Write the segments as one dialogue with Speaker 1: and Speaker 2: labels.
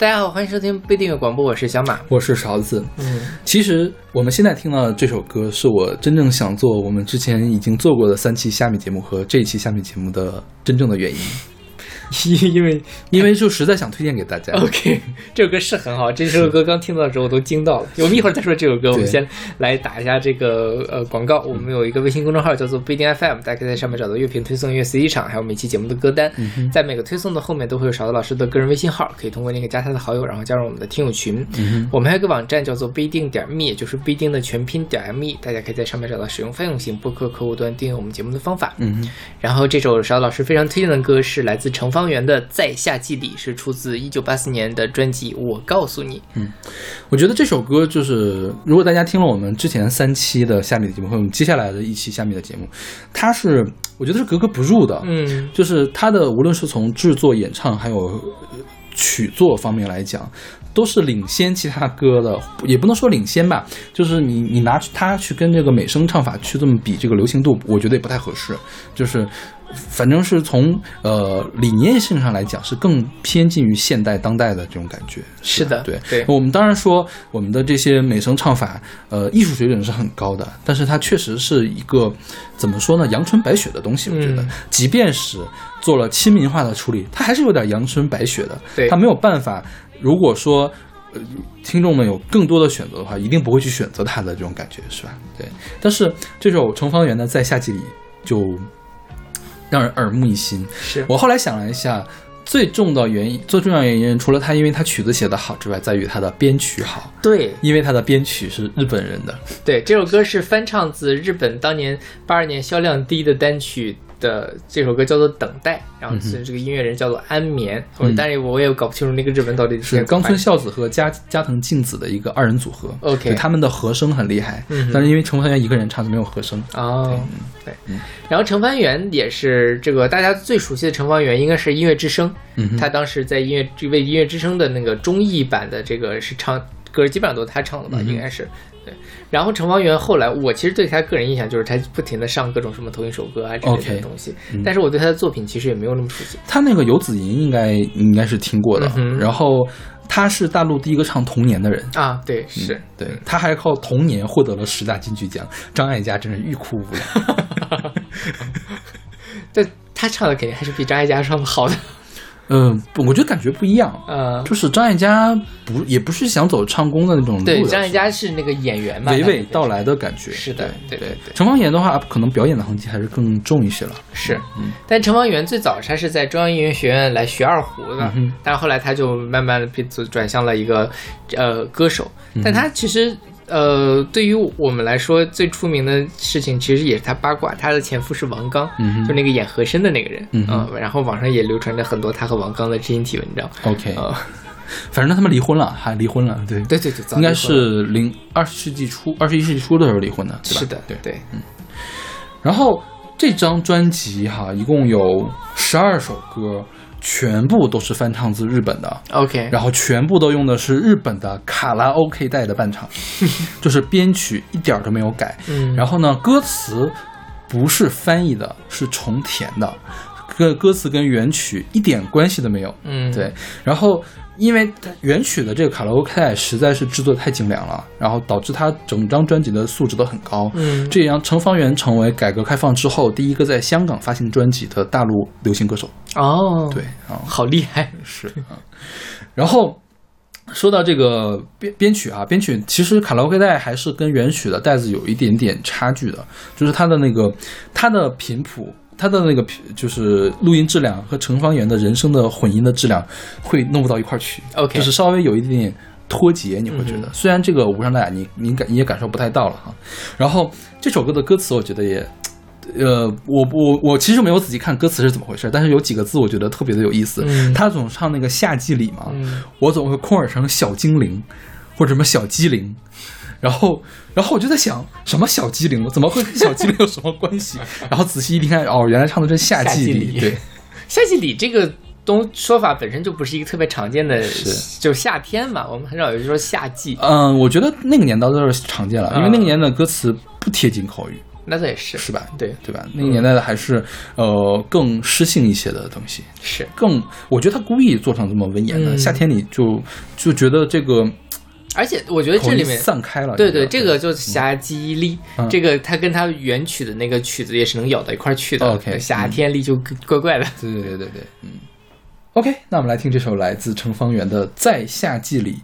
Speaker 1: 大家好，欢迎收听被订阅广播，我是小马，
Speaker 2: 我是勺子。
Speaker 1: 嗯，
Speaker 2: 其实我们现在听到的这首歌，是我真正想做我们之前已经做过的三期虾米节目和这一期虾米节目的真正的原因。
Speaker 1: 因 因为
Speaker 2: 因为就实在想推荐给大家。
Speaker 1: OK，这首歌是很好，这首歌刚听到的时候我都惊到了。我们一会儿再说这首歌，我们先来打一下这个呃广告。我们有一个微信公众号叫做不一定 FM，大家可以在上面找到乐评推送、音乐 CD 场，还有每期节目的歌单。在每个推送的后面都会有勺子老师的个人微信号，可以通过那个加他的好友，然后加入我们的听友群。我们还有个网站叫做不一定点 me，也就是不一定的全拼点 me，大家可以在上面找到使用泛用型播客客户端订阅我们节目的方法。
Speaker 2: 嗯
Speaker 1: 然后这首勺子老师非常推荐的歌是来自程方圆的《在夏季里》，是出自一九八四年的专辑《我告诉你》。
Speaker 2: 嗯我觉得这首歌就是，如果大家听了我们之前三期的下面的节目，或者我们接下来的一期下面的节目，它是我觉得是格格不入的。
Speaker 1: 嗯
Speaker 2: 就是它的无论是从制作、演唱还有呃曲作方面来讲，都是领先其他歌的，也不能说领先吧，就是你你拿它去跟这个美声唱法去这么比这个流行度，我觉得也不太合适。就是反正是从呃理念性上来讲，是更偏近于现代当代的这种感觉。
Speaker 1: 是的
Speaker 2: 对
Speaker 1: 对
Speaker 2: 我们当然说我们的这些美声唱法，呃，艺术水准是很高的，但是它确实是一个怎么说呢，阳春白雪的东西。我觉得，
Speaker 1: 嗯
Speaker 2: 即便是做了亲民化的处理，它还是有点阳春白雪的。
Speaker 1: 对
Speaker 2: 它没有办法。如果说呃听众们有更多的选择的话，一定不会去选择它的这种感觉，是吧？对。但是这首程方圆呢《在夏季里》就让人耳目一新。
Speaker 1: 是
Speaker 2: 我后来想了一下，最重的原因，最重要原因，除了他因为他曲子写得好之外，在于他的编曲好，
Speaker 1: 对
Speaker 2: 因为他的编曲是日本人的。
Speaker 1: 对，这首歌是翻唱自日本当年八二年销量第一的单曲。的这首歌叫做《等待》，然后是这个音乐人叫做安眠，
Speaker 2: 嗯。
Speaker 1: 但是我也搞不清楚那个日文到底
Speaker 2: 是冈村孝子和加加藤静子的一个二人组合。
Speaker 1: OK
Speaker 2: 他们的和声很厉害，
Speaker 1: 嗯
Speaker 2: 但是因为程方圆一个人唱就没有和声。
Speaker 1: 哦，对
Speaker 2: 嗯，
Speaker 1: 然后程方圆也是这个大家最熟悉的程方圆，应该是音乐之声，
Speaker 2: 嗯
Speaker 1: 他当时在音乐为音乐之声的那个综艺版的这个是唱歌，基本上都是他唱的吧，
Speaker 2: 嗯
Speaker 1: 应该是对。然后程方圆后来，我其实对他个人印象就是他不停的上各种什么投影首歌啊之类的东西
Speaker 2: 嗯
Speaker 1: 但是我对他的作品其实也没有那么熟悉。
Speaker 2: 他那个游子吟应该应该是听过的，
Speaker 1: 嗯
Speaker 2: 然后他是大陆第一个唱童年的人。
Speaker 1: 啊，对，是，
Speaker 2: 对，他还靠童年获得了十大金曲奖，张艾嘉真是欲哭无泪。
Speaker 1: 但他唱的肯定还是比张艾嘉唱的好的。
Speaker 2: 嗯，不我觉得感觉不一样，
Speaker 1: 呃，
Speaker 2: 就是张艾嘉不也不是想走唱功的那种路
Speaker 1: 对，张艾嘉是那个演员嘛，
Speaker 2: 娓娓道来的感觉。
Speaker 1: 是的
Speaker 2: 对
Speaker 1: 对对对
Speaker 2: 程方圆的话，可能表演的痕迹还是更重一些了。
Speaker 1: 是，
Speaker 2: 嗯
Speaker 1: 但程方圆最早他是在中央音乐学院来学二胡的，
Speaker 2: 嗯
Speaker 1: 但是后来他就慢慢的变转向了一个呃歌手。
Speaker 2: 嗯
Speaker 1: 但他其实呃，对于我们来说最出名的事情，其实也是他八卦，他的前夫是王刚，
Speaker 2: 嗯
Speaker 1: 就那个演和珅的那个人，
Speaker 2: 嗯哼。
Speaker 1: 然后网上也流传着很多他和王刚的知音体文章。
Speaker 2: OK，
Speaker 1: 呃，
Speaker 2: 反正他们离婚了，还离婚了，对，
Speaker 1: 对对对，
Speaker 2: 应该是零二十世纪初、二十一世纪初的时候离婚的，对吧？
Speaker 1: 是的，
Speaker 2: 对。
Speaker 1: 对，嗯。
Speaker 2: 然后这张专辑哈，一共有十二首歌，全部都是翻唱自日本的。
Speaker 1: OK，
Speaker 2: 然后全部都用的是日本的卡拉 OK 带的伴唱，就是编曲一点儿都没有改。
Speaker 1: 嗯
Speaker 2: 然后呢，歌词不是翻译的，是重填的，歌歌词跟原曲一点关系都没有。
Speaker 1: 嗯，
Speaker 2: 对，然后因为它原曲的这个卡拉 OK 带实在是制作太精良了，然后导致它整张专辑的素质都很高。
Speaker 1: 嗯
Speaker 2: 这也让程方圆成为改革开放之后第一个在香港发行专辑的大陆流行歌手。
Speaker 1: 哦，
Speaker 2: 对，啊，
Speaker 1: 好厉害，
Speaker 2: 是啊。然后说到这个编编曲啊，编曲其实卡拉 OK 带还是跟原曲的带子有一点点差距的，就是它的那个它的频谱。它的那个就是录音质量和程方圆的人声的混音的质量会弄不到一块儿去
Speaker 1: OK
Speaker 2: 就是稍微有一点点脱节，你会觉得。
Speaker 1: 嗯
Speaker 2: 虽然这个无伤大雅，你你感你也感受不太到了哈。然后这首歌的歌词，我觉得也呃，我我我其实没有仔细看歌词是怎么回事，但是有几个字我觉得特别的有意思。
Speaker 1: 嗯
Speaker 2: 他总唱那个夏季里嘛，
Speaker 1: 嗯
Speaker 2: 我总会空耳成小精灵，或者什么小机灵。然后，然后我就在想，什么小机灵？怎么会跟小机灵有什么关系？然后仔细一听看，哦，原来唱的是夏季里。对，
Speaker 1: 夏季里这个东说法本身就不是一个特别常见的，
Speaker 2: 是
Speaker 1: 就夏天嘛，我们很少有人说夏季。
Speaker 2: 嗯，我觉得那个年代都是常见了，因为
Speaker 1: 嗯
Speaker 2: 那个年代的歌词不贴近口语。
Speaker 1: 那倒也是，
Speaker 2: 是吧？
Speaker 1: 对
Speaker 2: 对吧？那个年代的还是呃更诗性一些的东西，
Speaker 1: 是
Speaker 2: 更我觉得他故意做成这么文言的，
Speaker 1: 嗯
Speaker 2: 夏天里就就觉得这个
Speaker 1: 而且我觉得这里面
Speaker 2: 散开了，
Speaker 1: 对对，这个就是侠记忆力，
Speaker 2: 嗯
Speaker 1: 这个它跟它原曲的那个曲子也是能咬到一块儿去的。
Speaker 2: OK，
Speaker 1: 夏天力就怪怪的。
Speaker 2: 对对对对对，嗯。OK，那我们来听这首来自程方圆的《在夏季里》。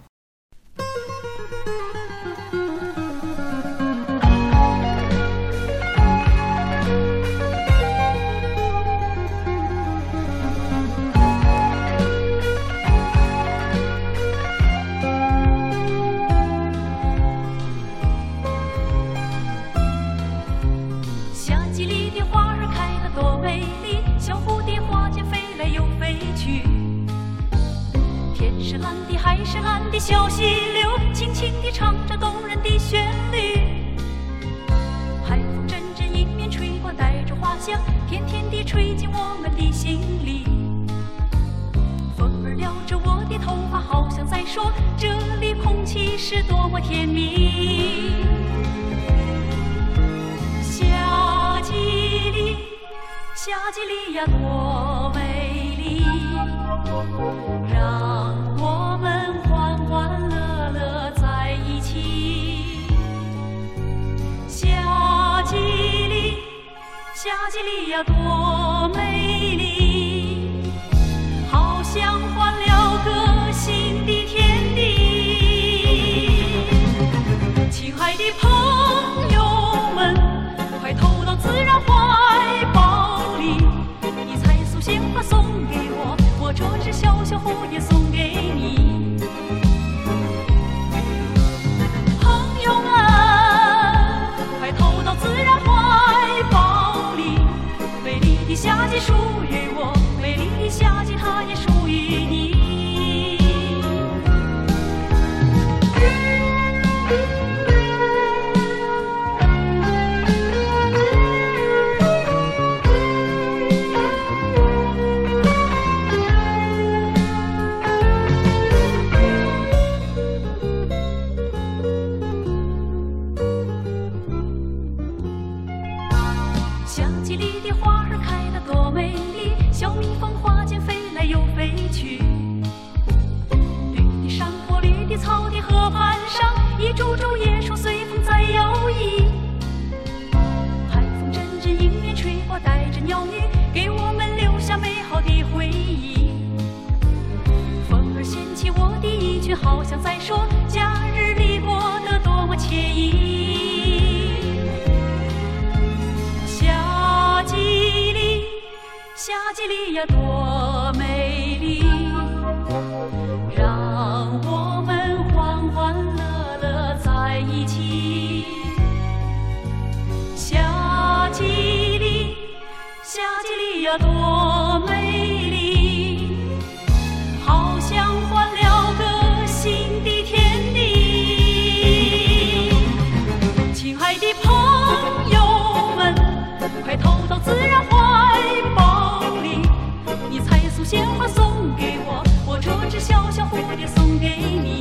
Speaker 3: 小溪流轻轻地唱着动人的旋律。海风阵阵迎面吹过，带着花香，甜甜地吹进我们的心里。风儿撩着我的头发，好像在说这里空气是多么甜蜜。夏季里，夏季里呀多美丽，夏季里呀多美丽，好像换了个新的天地。亲爱的朋友们，快投到自然怀抱里。你采束鲜花送给我，我这只小小蝴蝶送夏季暑好像在说假日里过得多么惬意。夏季里，夏季里呀多美丽，让我们欢欢乐乐在一起。夏季里，夏季里呀多小小蝴蝶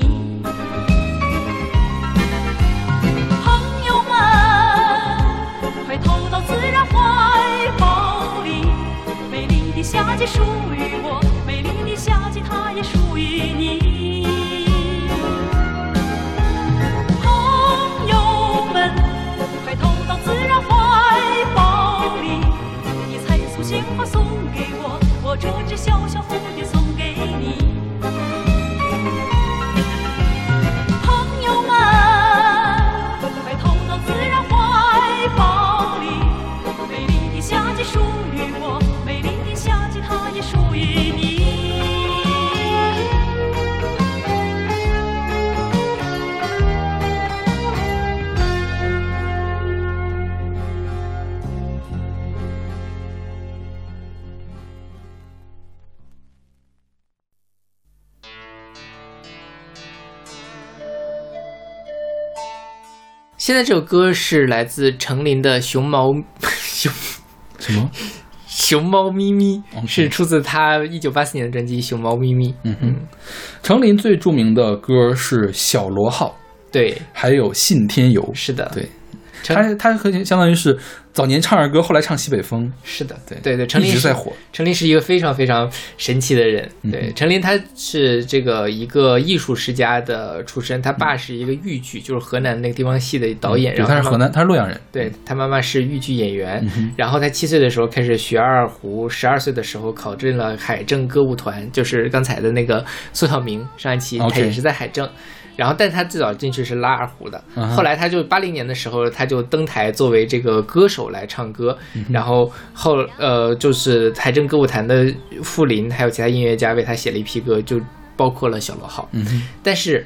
Speaker 1: 现在这首歌是来自程琳的《熊猫熊
Speaker 2: 什么？
Speaker 1: 熊猫咪咪》是出自他一九八四年的专辑《熊猫咪咪》。
Speaker 2: 嗯哼，程琳最著名的歌是《小螺号》，
Speaker 1: 对，
Speaker 2: 还有《信天游》。
Speaker 1: 是的，
Speaker 2: 对，
Speaker 1: 陈
Speaker 2: 他他和相当于是早年唱儿歌，后来唱西北风，
Speaker 1: 是的，
Speaker 2: 对
Speaker 1: 对对，陈琳是
Speaker 2: 一直在火。
Speaker 1: 陈琳是一个非常非常神奇的人。
Speaker 2: 嗯
Speaker 1: 对，陈琳他是这个一个艺术世家的出身，他爸是一个豫剧，就是河南那个地方戏的导演，
Speaker 2: 对
Speaker 1: 然后妈
Speaker 2: 他是河南，他是洛阳人。
Speaker 1: 对他妈妈是豫剧演员，
Speaker 2: 嗯
Speaker 1: 然后他七岁的时候开始学二胡，十二岁的时候考进了海政歌舞团，就是刚才的那个苏小明上一期他也是在海政。然后，但他最早进去是拉二胡的，后来他就八零年的时候，他就登台作为这个歌手来唱歌，
Speaker 2: 嗯
Speaker 1: 然后后呃就是财政歌舞团的傅林还有其他音乐家为他写了一批歌，就包括了小螺号。
Speaker 2: 嗯，
Speaker 1: 但是，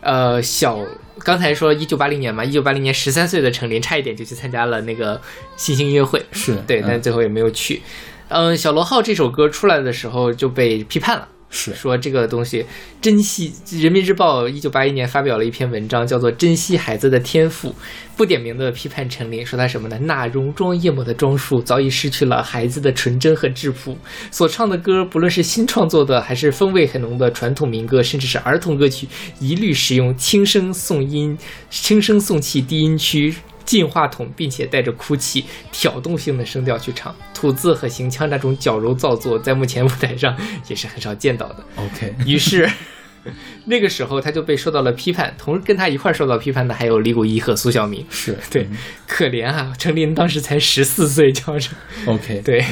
Speaker 1: 呃，小刚才说一九八零年嘛，一九八零年十三岁的程琳差一点就去参加了那个新兴音乐会，
Speaker 2: 是
Speaker 1: 对，但
Speaker 2: 嗯
Speaker 1: 最后也没有去。嗯，小螺号这首歌出来的时候就被批判了。
Speaker 2: 是
Speaker 1: 说这个东西珍惜，《人民日报》一九八一年发表了一篇文章，叫做《珍惜孩子的天赋》，不点名的批判陈琳，说他什么呢？那浓妆艳抹的装束早已失去了孩子的纯真和质朴，所唱的歌，不论是新创作的，还是风味很浓的传统民歌，甚至是儿童歌曲，一律使用轻声送音、轻声送气低音区。进话筒，并且带着哭泣、挑动性的声调去唱，吐字和行腔那种矫揉造作，在目前舞台上也是很少见到的。
Speaker 2: OK，
Speaker 1: 于是 那个时候他就被受到了批判，同时跟他一块儿受到批判的还有李谷一和苏小明。
Speaker 2: 是
Speaker 1: 对，可怜啊，程琳当时才十四岁，叫着
Speaker 2: OK，
Speaker 1: 对。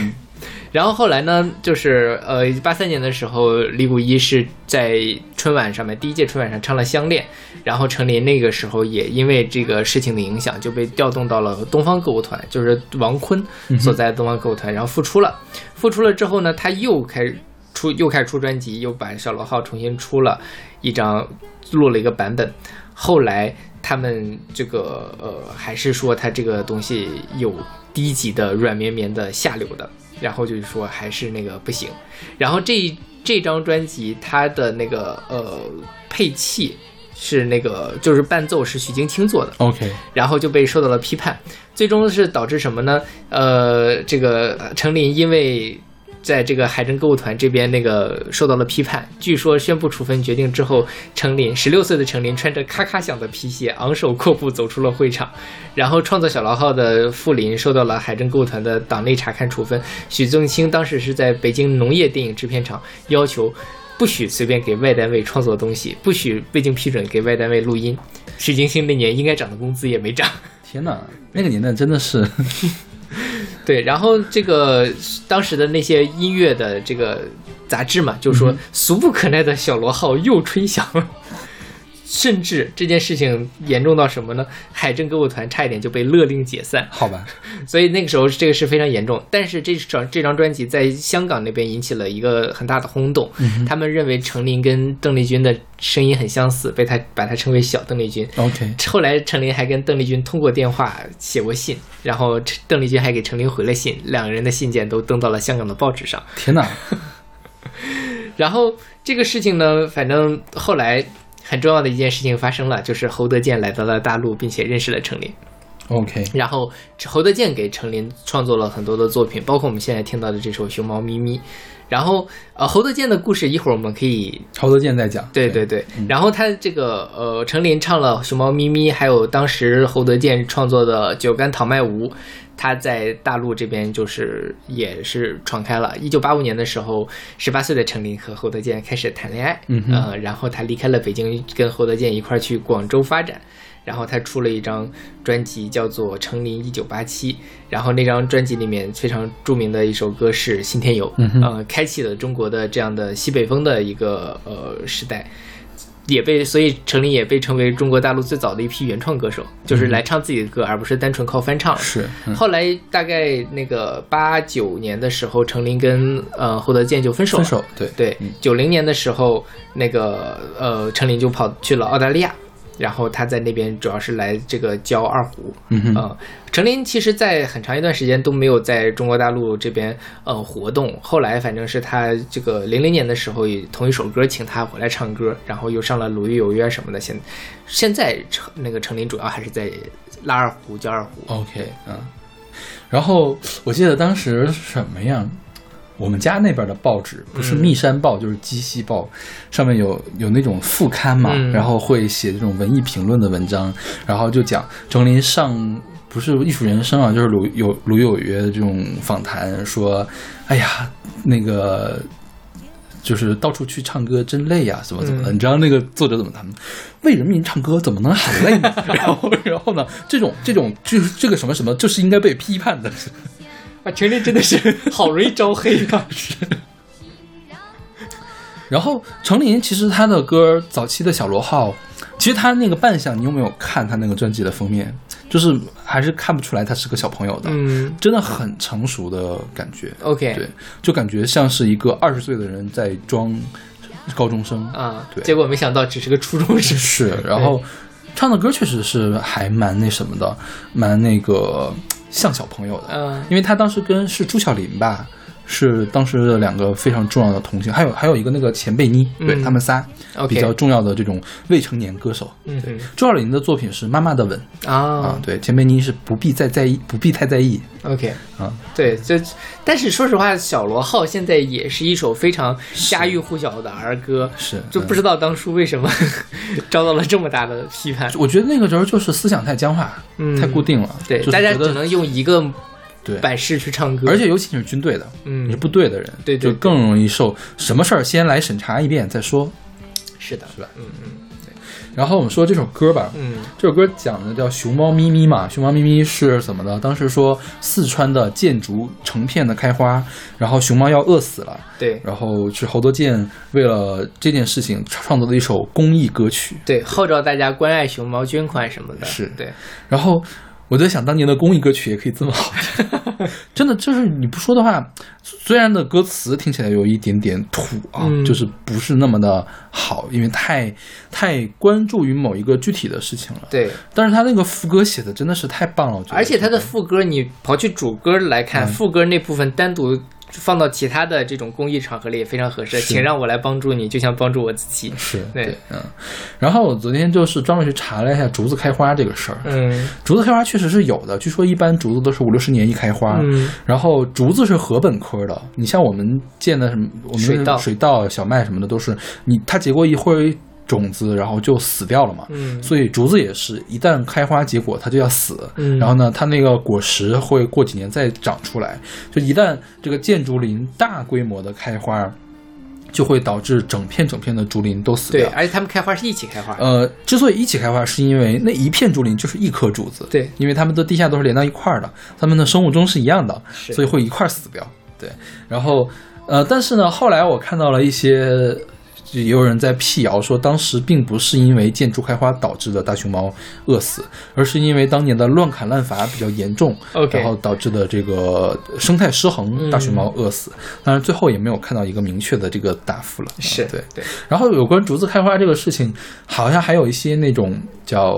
Speaker 1: 然后后来呢，就是呃，八三年的时候，李谷一是在春晚上面第一届春晚上唱了《相恋》，然后程琳那个时候也因为这个事情的影响，就被调动到了东方歌舞团，就是王坤所在的东方歌舞团，然后复出了。复出了之后呢，他又开始出又开始出专辑，又把小螺号重新出了一张，录了一个版本。后来他们这个呃，还是说他这个东西有低级的、软绵绵的、下流的，然后就是说还是那个不行。然后这这张专辑它的那个呃配器是那个就是伴奏是徐晶清做的
Speaker 2: ，OK，
Speaker 1: 然后就被受到了批判，最终是导致什么呢？呃，这个程琳因为在这个海政歌舞团这边那个受到了批判，据说宣布处分决定之后，程琳十六岁的程琳穿着咔咔响的皮鞋，昂首阔步走出了会场。然后创作小螺号的傅林受到了海政歌舞团的党内查看处分，许宗清当时是在北京农业电影制片厂要求。不许随便给外单位创作东西，不许未经批准给外单位录音。许金星那年应该涨的工资也没涨。
Speaker 2: 天哪，那个年代真的是
Speaker 1: 对，然后这个当时的那些音乐的这个杂志嘛，就说俗不可耐的小螺号又吹响了。甚至这件事情严重到什么呢？海政歌舞团差一点就被勒令解散。
Speaker 2: 好吧？
Speaker 1: 所以那个时候这个是非常严重。但是这张这张专辑在香港那边引起了一个很大的轰动，他们认为程琳跟邓丽君的声音很相似，被他把她称为小邓丽君。
Speaker 2: OK，
Speaker 1: 后来程琳还跟邓丽君通过电话写过信，然后邓丽君还给程琳回了信，两个人的信件都登到了香港的报纸上。
Speaker 2: 天哪，
Speaker 1: 然后这个事情呢，反正后来很重要的一件事情发生了，就是侯德健来到了大陆，并且认识了程琳。
Speaker 2: OK，
Speaker 1: 然后侯德健给程琳创作了很多的作品，包括我们现在听到的这首《熊猫咪咪》。然后呃，侯德健的故事一会儿我们可以
Speaker 2: 侯德健在讲，
Speaker 1: 对对对，然后他这个呃，程琳唱了《熊猫咪咪》，还有当时侯德健创作的《酒干倘卖无》，他在大陆这边就是也是闯开了。一九八五年的时候，十八岁的程琳和侯德健开始谈恋爱，
Speaker 2: 嗯
Speaker 1: 呃，然后他离开了北京，跟侯德健一块儿去广州发展。然后他出了一张专辑，叫做《程琳一九八七》。然后那张专辑里面非常著名的一首歌是《信天游》，
Speaker 2: 嗯
Speaker 1: 呃，开启了中国的这样的西北风的一个呃时代。也被所以程琳也被称为中国大陆最早的一批原创歌手，就是来唱自己的歌，而不是单纯靠翻唱。
Speaker 2: 是，嗯
Speaker 1: 后来大概那个八九年的时候，程琳跟呃侯德健就分手了。
Speaker 2: 分手，对
Speaker 1: 对，九零年的时候，那个呃程琳就跑去了澳大利亚，然后他在那边主要是来这个教二胡。
Speaker 2: 嗯哼，
Speaker 1: 呃，程琳其实，在很长一段时间都没有在中国大陆这边呃活动。后来，反正是他这个零零年的时候，以同一首歌请他回来唱歌，然后又上了《鲁豫有约》什么的。现现在程那个程琳主要还是在拉二胡、教二胡。
Speaker 2: OK，嗯，然后我记得当时什么呀？我们家那边的报纸不是
Speaker 1: 嗯
Speaker 2: 密山报，就是鸡西报，上面有有那种副刊嘛，
Speaker 1: 嗯
Speaker 2: 然后会写这种文艺评论的文章，然后就讲程琳上不是艺术人生啊，就是鲁有鲁有约的这种访谈，说，哎呀，那个就是到处去唱歌真累呀，怎么怎么的？你知道那个作者怎么谈吗？为人民唱歌怎么能喊累呢？然后然后呢，这种这种就是这个什么什么，就是应该被批判的。
Speaker 1: 啊，陈琳真的是 好容易招黑啊！
Speaker 2: 是。然后程琳其实她的歌早期的小螺号，其实她那个扮相，你有没有看她那个专辑的封面？就是还是看不出来她是个小朋友的，
Speaker 1: 嗯
Speaker 2: 真的很成熟的感觉。
Speaker 1: ，OK，
Speaker 2: 对，就感觉像是一个二十岁的人在装高中生。
Speaker 1: 啊，
Speaker 2: 对
Speaker 1: 结果没想到只是个初中生。
Speaker 2: 是，然后唱的歌确实是还蛮那什么的，蛮那个像小朋友的。
Speaker 1: 嗯
Speaker 2: 因为他当时跟是朱晓琳吧，是当时的两个非常重要的童星，还有还有一个那个钱贝妮，对
Speaker 1: 嗯
Speaker 2: 他们仨比较重要的这种未成年歌手。
Speaker 1: 嗯哼。
Speaker 2: 朱晓琳的作品是《妈妈的吻》啊。
Speaker 1: 啊，
Speaker 2: 对，钱贝妮是不必再在意，不必太在意
Speaker 1: ，OK，
Speaker 2: 啊。
Speaker 1: 对，这但是说实话，小罗号现在也是一首非常家喻户晓的儿歌，
Speaker 2: 是，
Speaker 1: 就不知道当初为什么 遭到了这么大的批判。
Speaker 2: 我觉得那个时候就是思想太僵化，
Speaker 1: 嗯。
Speaker 2: 太固定了，
Speaker 1: 对，
Speaker 2: 就是
Speaker 1: 大家只能用一个
Speaker 2: 对。
Speaker 1: 版式去唱歌，
Speaker 2: 而且尤其你是军队的，
Speaker 1: 嗯。
Speaker 2: 你是部队的人，
Speaker 1: 对对
Speaker 2: 就更容易受什么事儿先来审查一遍再说，
Speaker 1: 是的，
Speaker 2: 是吧？
Speaker 1: 嗯嗯。
Speaker 2: 然后我们说这首歌吧，
Speaker 1: 嗯。
Speaker 2: 这首歌讲的叫熊猫咪咪嘛，熊猫咪咪是怎么的？当时说四川的箭竹成片的开花，然后熊猫要饿死了，
Speaker 1: 对。
Speaker 2: 然后是侯德健为了这件事情创作的一首公益歌曲，
Speaker 1: 对，号召大家关爱熊猫，捐款什么的，
Speaker 2: 是。
Speaker 1: 对，
Speaker 2: 然后我在想，当年的公益歌曲也可以这么好听，真的就是你不说的话，虽然的歌词听起来有一点点土啊，
Speaker 1: 嗯
Speaker 2: 就是不是那么的好，因为太太关注于某一个具体的事情了。
Speaker 1: 对，
Speaker 2: 但是他那个副歌写的真的是太棒了，我觉得。
Speaker 1: 而且他的副歌，你刨去主歌来看，
Speaker 2: 嗯
Speaker 1: 副歌那部分单独放到其他的这种公益场合里也非常合适。请让我来帮助你，就像帮助我自己。
Speaker 2: 是
Speaker 1: 对
Speaker 2: 嗯。然后我昨天就是专门去查了一下竹子开花这个事儿，
Speaker 1: 嗯
Speaker 2: 竹子开花确实是有的，据说一般竹子都是五六十年一开花。
Speaker 1: 嗯
Speaker 2: 然后竹子是禾本科的，你像我们见的什么，我们
Speaker 1: 水稻
Speaker 2: 水稻、小麦什么的都是你它结过一会种子，然后就死掉了嘛。
Speaker 1: 嗯
Speaker 2: 所以竹子也是一旦开花结果，它就要死。
Speaker 1: 嗯
Speaker 2: 然后呢，它那个果实会过几年再长出来。就一旦这个建竹林大规模的开花，就会导致整片整片的竹林都死
Speaker 1: 对，
Speaker 2: 掉。
Speaker 1: 而且它们开花是一起开花。
Speaker 2: 呃，之所以一起开花，是因为那一片竹林就是一颗竹子，
Speaker 1: 对
Speaker 2: 因为它们的地下都是连到一块儿的，它们的生物钟是一样的，所以会一块儿死掉。对，然后呃，但是呢，后来我看到了一些。也有人在辟谣说，当时并不是因为建筑开花导致的大熊猫饿死，而是因为当年的乱砍滥伐比较严重然后导致的这个生态失衡，
Speaker 1: 嗯
Speaker 2: 大熊猫饿死。当然，最后也没有看到一个明确的这个答复了。
Speaker 1: 是
Speaker 2: 啊对，
Speaker 1: 对，
Speaker 2: 然后有关竹子开花这个事情，好像还有一些那种叫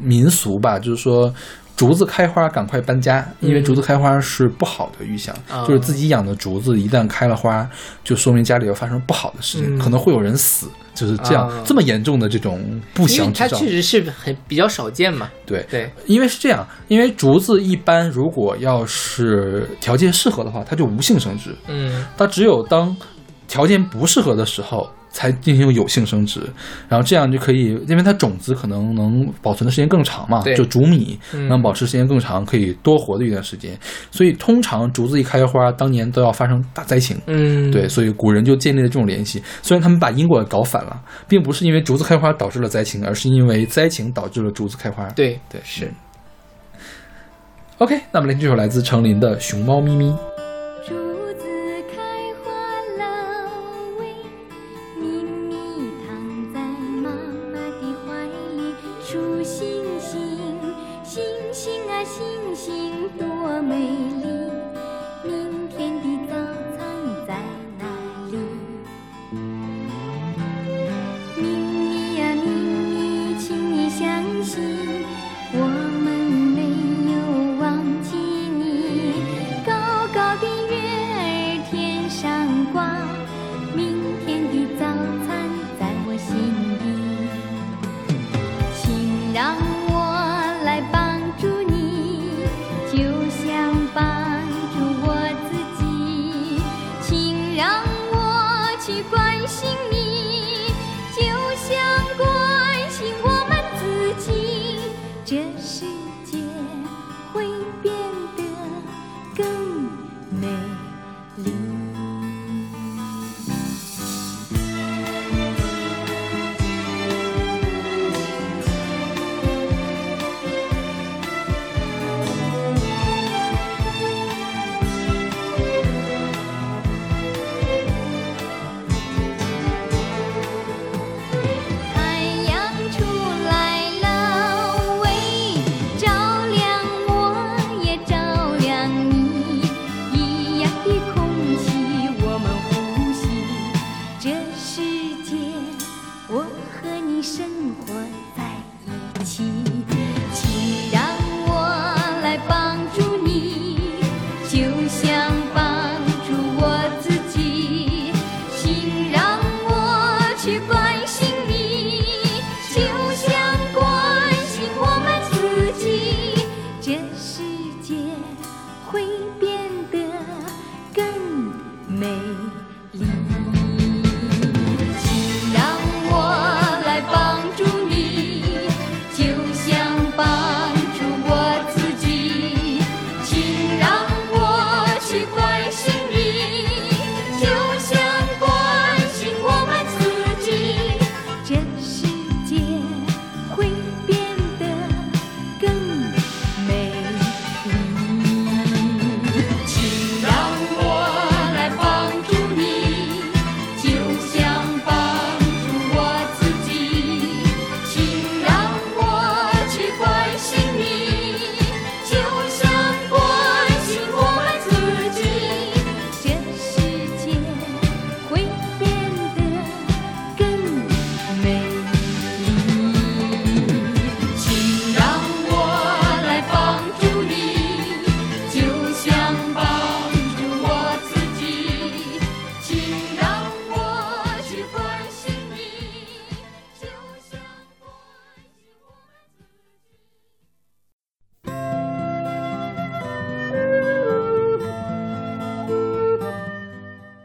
Speaker 2: 民俗吧，就是说竹子开花赶快搬家，因为
Speaker 1: 嗯
Speaker 2: 竹子开花是不好的预象，
Speaker 1: 啊
Speaker 2: 就是自己养的竹子一旦开了花，就说明家里要发生不好的事情，
Speaker 1: 嗯
Speaker 2: 可能会有人死，就是这样、
Speaker 1: 啊
Speaker 2: 这么严重的这种不祥之兆。
Speaker 1: 它确实是很比较少见嘛。
Speaker 2: 对，
Speaker 1: 对，
Speaker 2: 因为是这样，因为竹子一般如果要是条件适合的话，它就无性生殖。
Speaker 1: 嗯
Speaker 2: 它只有当条件不适合的时候才进行有性生殖，然后这样就可以，因为它种子可能能保存的时间更长嘛，
Speaker 1: 对
Speaker 2: 就竹米
Speaker 1: 嗯
Speaker 2: 能保持时间更长，可以多活的一段时间。所以通常竹子一开花，当年都要发生大灾情。
Speaker 1: 嗯，
Speaker 2: 对，所以古人就建立了这种联系。虽然他们把因果搞反了，并不是因为竹子开花导致了灾情，而是因为灾情导致了竹子开花。
Speaker 1: 对
Speaker 2: 对
Speaker 1: 是。
Speaker 2: OK，那么来听这首来自程琳的《熊猫咪咪》。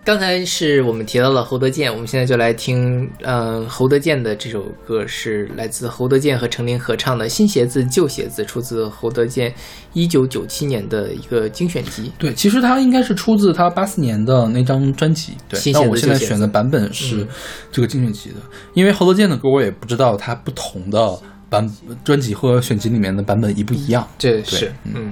Speaker 1: 刚才是我们提到了侯德健，我们现在就来听，呃，侯德健的这首歌是来自侯德健和程琳合唱的《新鞋子旧鞋子》，出自侯德健一九九七年的一个精选集。
Speaker 2: 对，其实它应该是出自他八四年的那张专辑。对
Speaker 1: 新，鞋子
Speaker 2: 但我现在选的版本是
Speaker 1: 嗯
Speaker 2: 这个精选集的，因为侯德健的歌我也不知道他不同的版专辑和选集里面的版本一不一样。
Speaker 1: 这是嗯。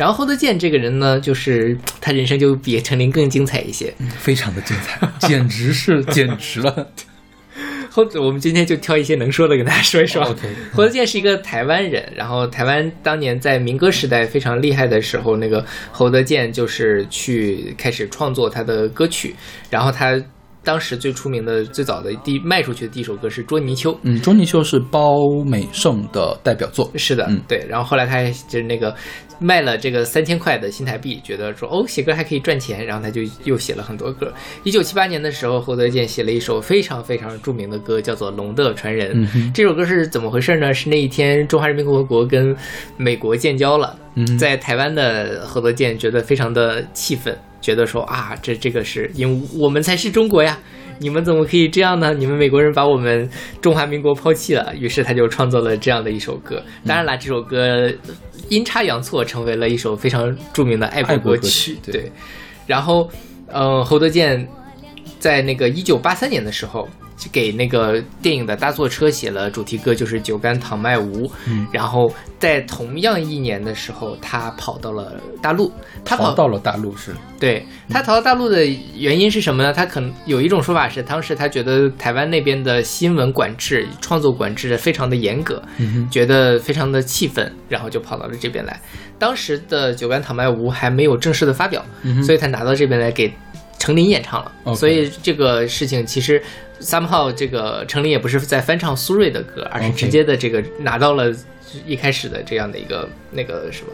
Speaker 1: 然后侯德健这个人呢，就是他人生就比陈琳更精彩一些。
Speaker 2: 非常的精彩，简直是简直了。
Speaker 1: 后我们今天就挑一些能说的跟大家说一说。侯德健是一个台湾人，然后台湾当年在民歌时代非常厉害的时候，那个侯德健就是去开始创作他的歌曲，然后他当时最出名的、最早的第卖出去的第一首歌是《捉泥鳅》。
Speaker 2: 嗯，捉泥鳅是包美胜的代表作。
Speaker 1: 是的，
Speaker 2: 嗯
Speaker 1: 对。然后后来他还就是那个卖了这个三千块的新台币，觉得说哦写歌还可以赚钱，然后他就又写了很多歌。一九七八年的时候，侯德健写了一首非常非常著名的歌，叫做《龙的传人》。
Speaker 2: 嗯
Speaker 1: 这首歌是怎么回事呢？是那一天中华人民共和国跟美国建交了，
Speaker 2: 嗯
Speaker 1: 在台湾的侯德健觉得非常的气愤，觉得说啊，这这个是因为我们才是中国呀。你们怎么可以这样呢？你们美国人把我们中华民国抛弃了，于是他就创作了这样的一首歌。当然了，这首歌阴差阳错成为了一首非常著名的爱国
Speaker 2: 歌
Speaker 1: 歌曲
Speaker 2: 曲。对
Speaker 1: 对，然后，呃，侯德健在那个一九八三年的时候，就给那个电影的大作车写了主题歌，就是《酒干倘卖无》。
Speaker 2: 嗯
Speaker 1: 然后在同样一年的时候，他跑到了大陆。他跑
Speaker 2: 逃到了大陆是。
Speaker 1: 对他逃到大陆的原因是什么呢？他可能有一种说法是，当时他觉得台湾那边的新闻管制、创作管制非常的严格，觉得非常的气愤，然后就跑到了这边来。当时的《酒干倘卖无》还没有正式的发表，所以他拿到这边来给程琳演唱了。所以这个事情其实 somehow 这个程琳也不是在翻唱苏芮的歌，而是直接的这个拿到了一开始的这样的一个那个什么。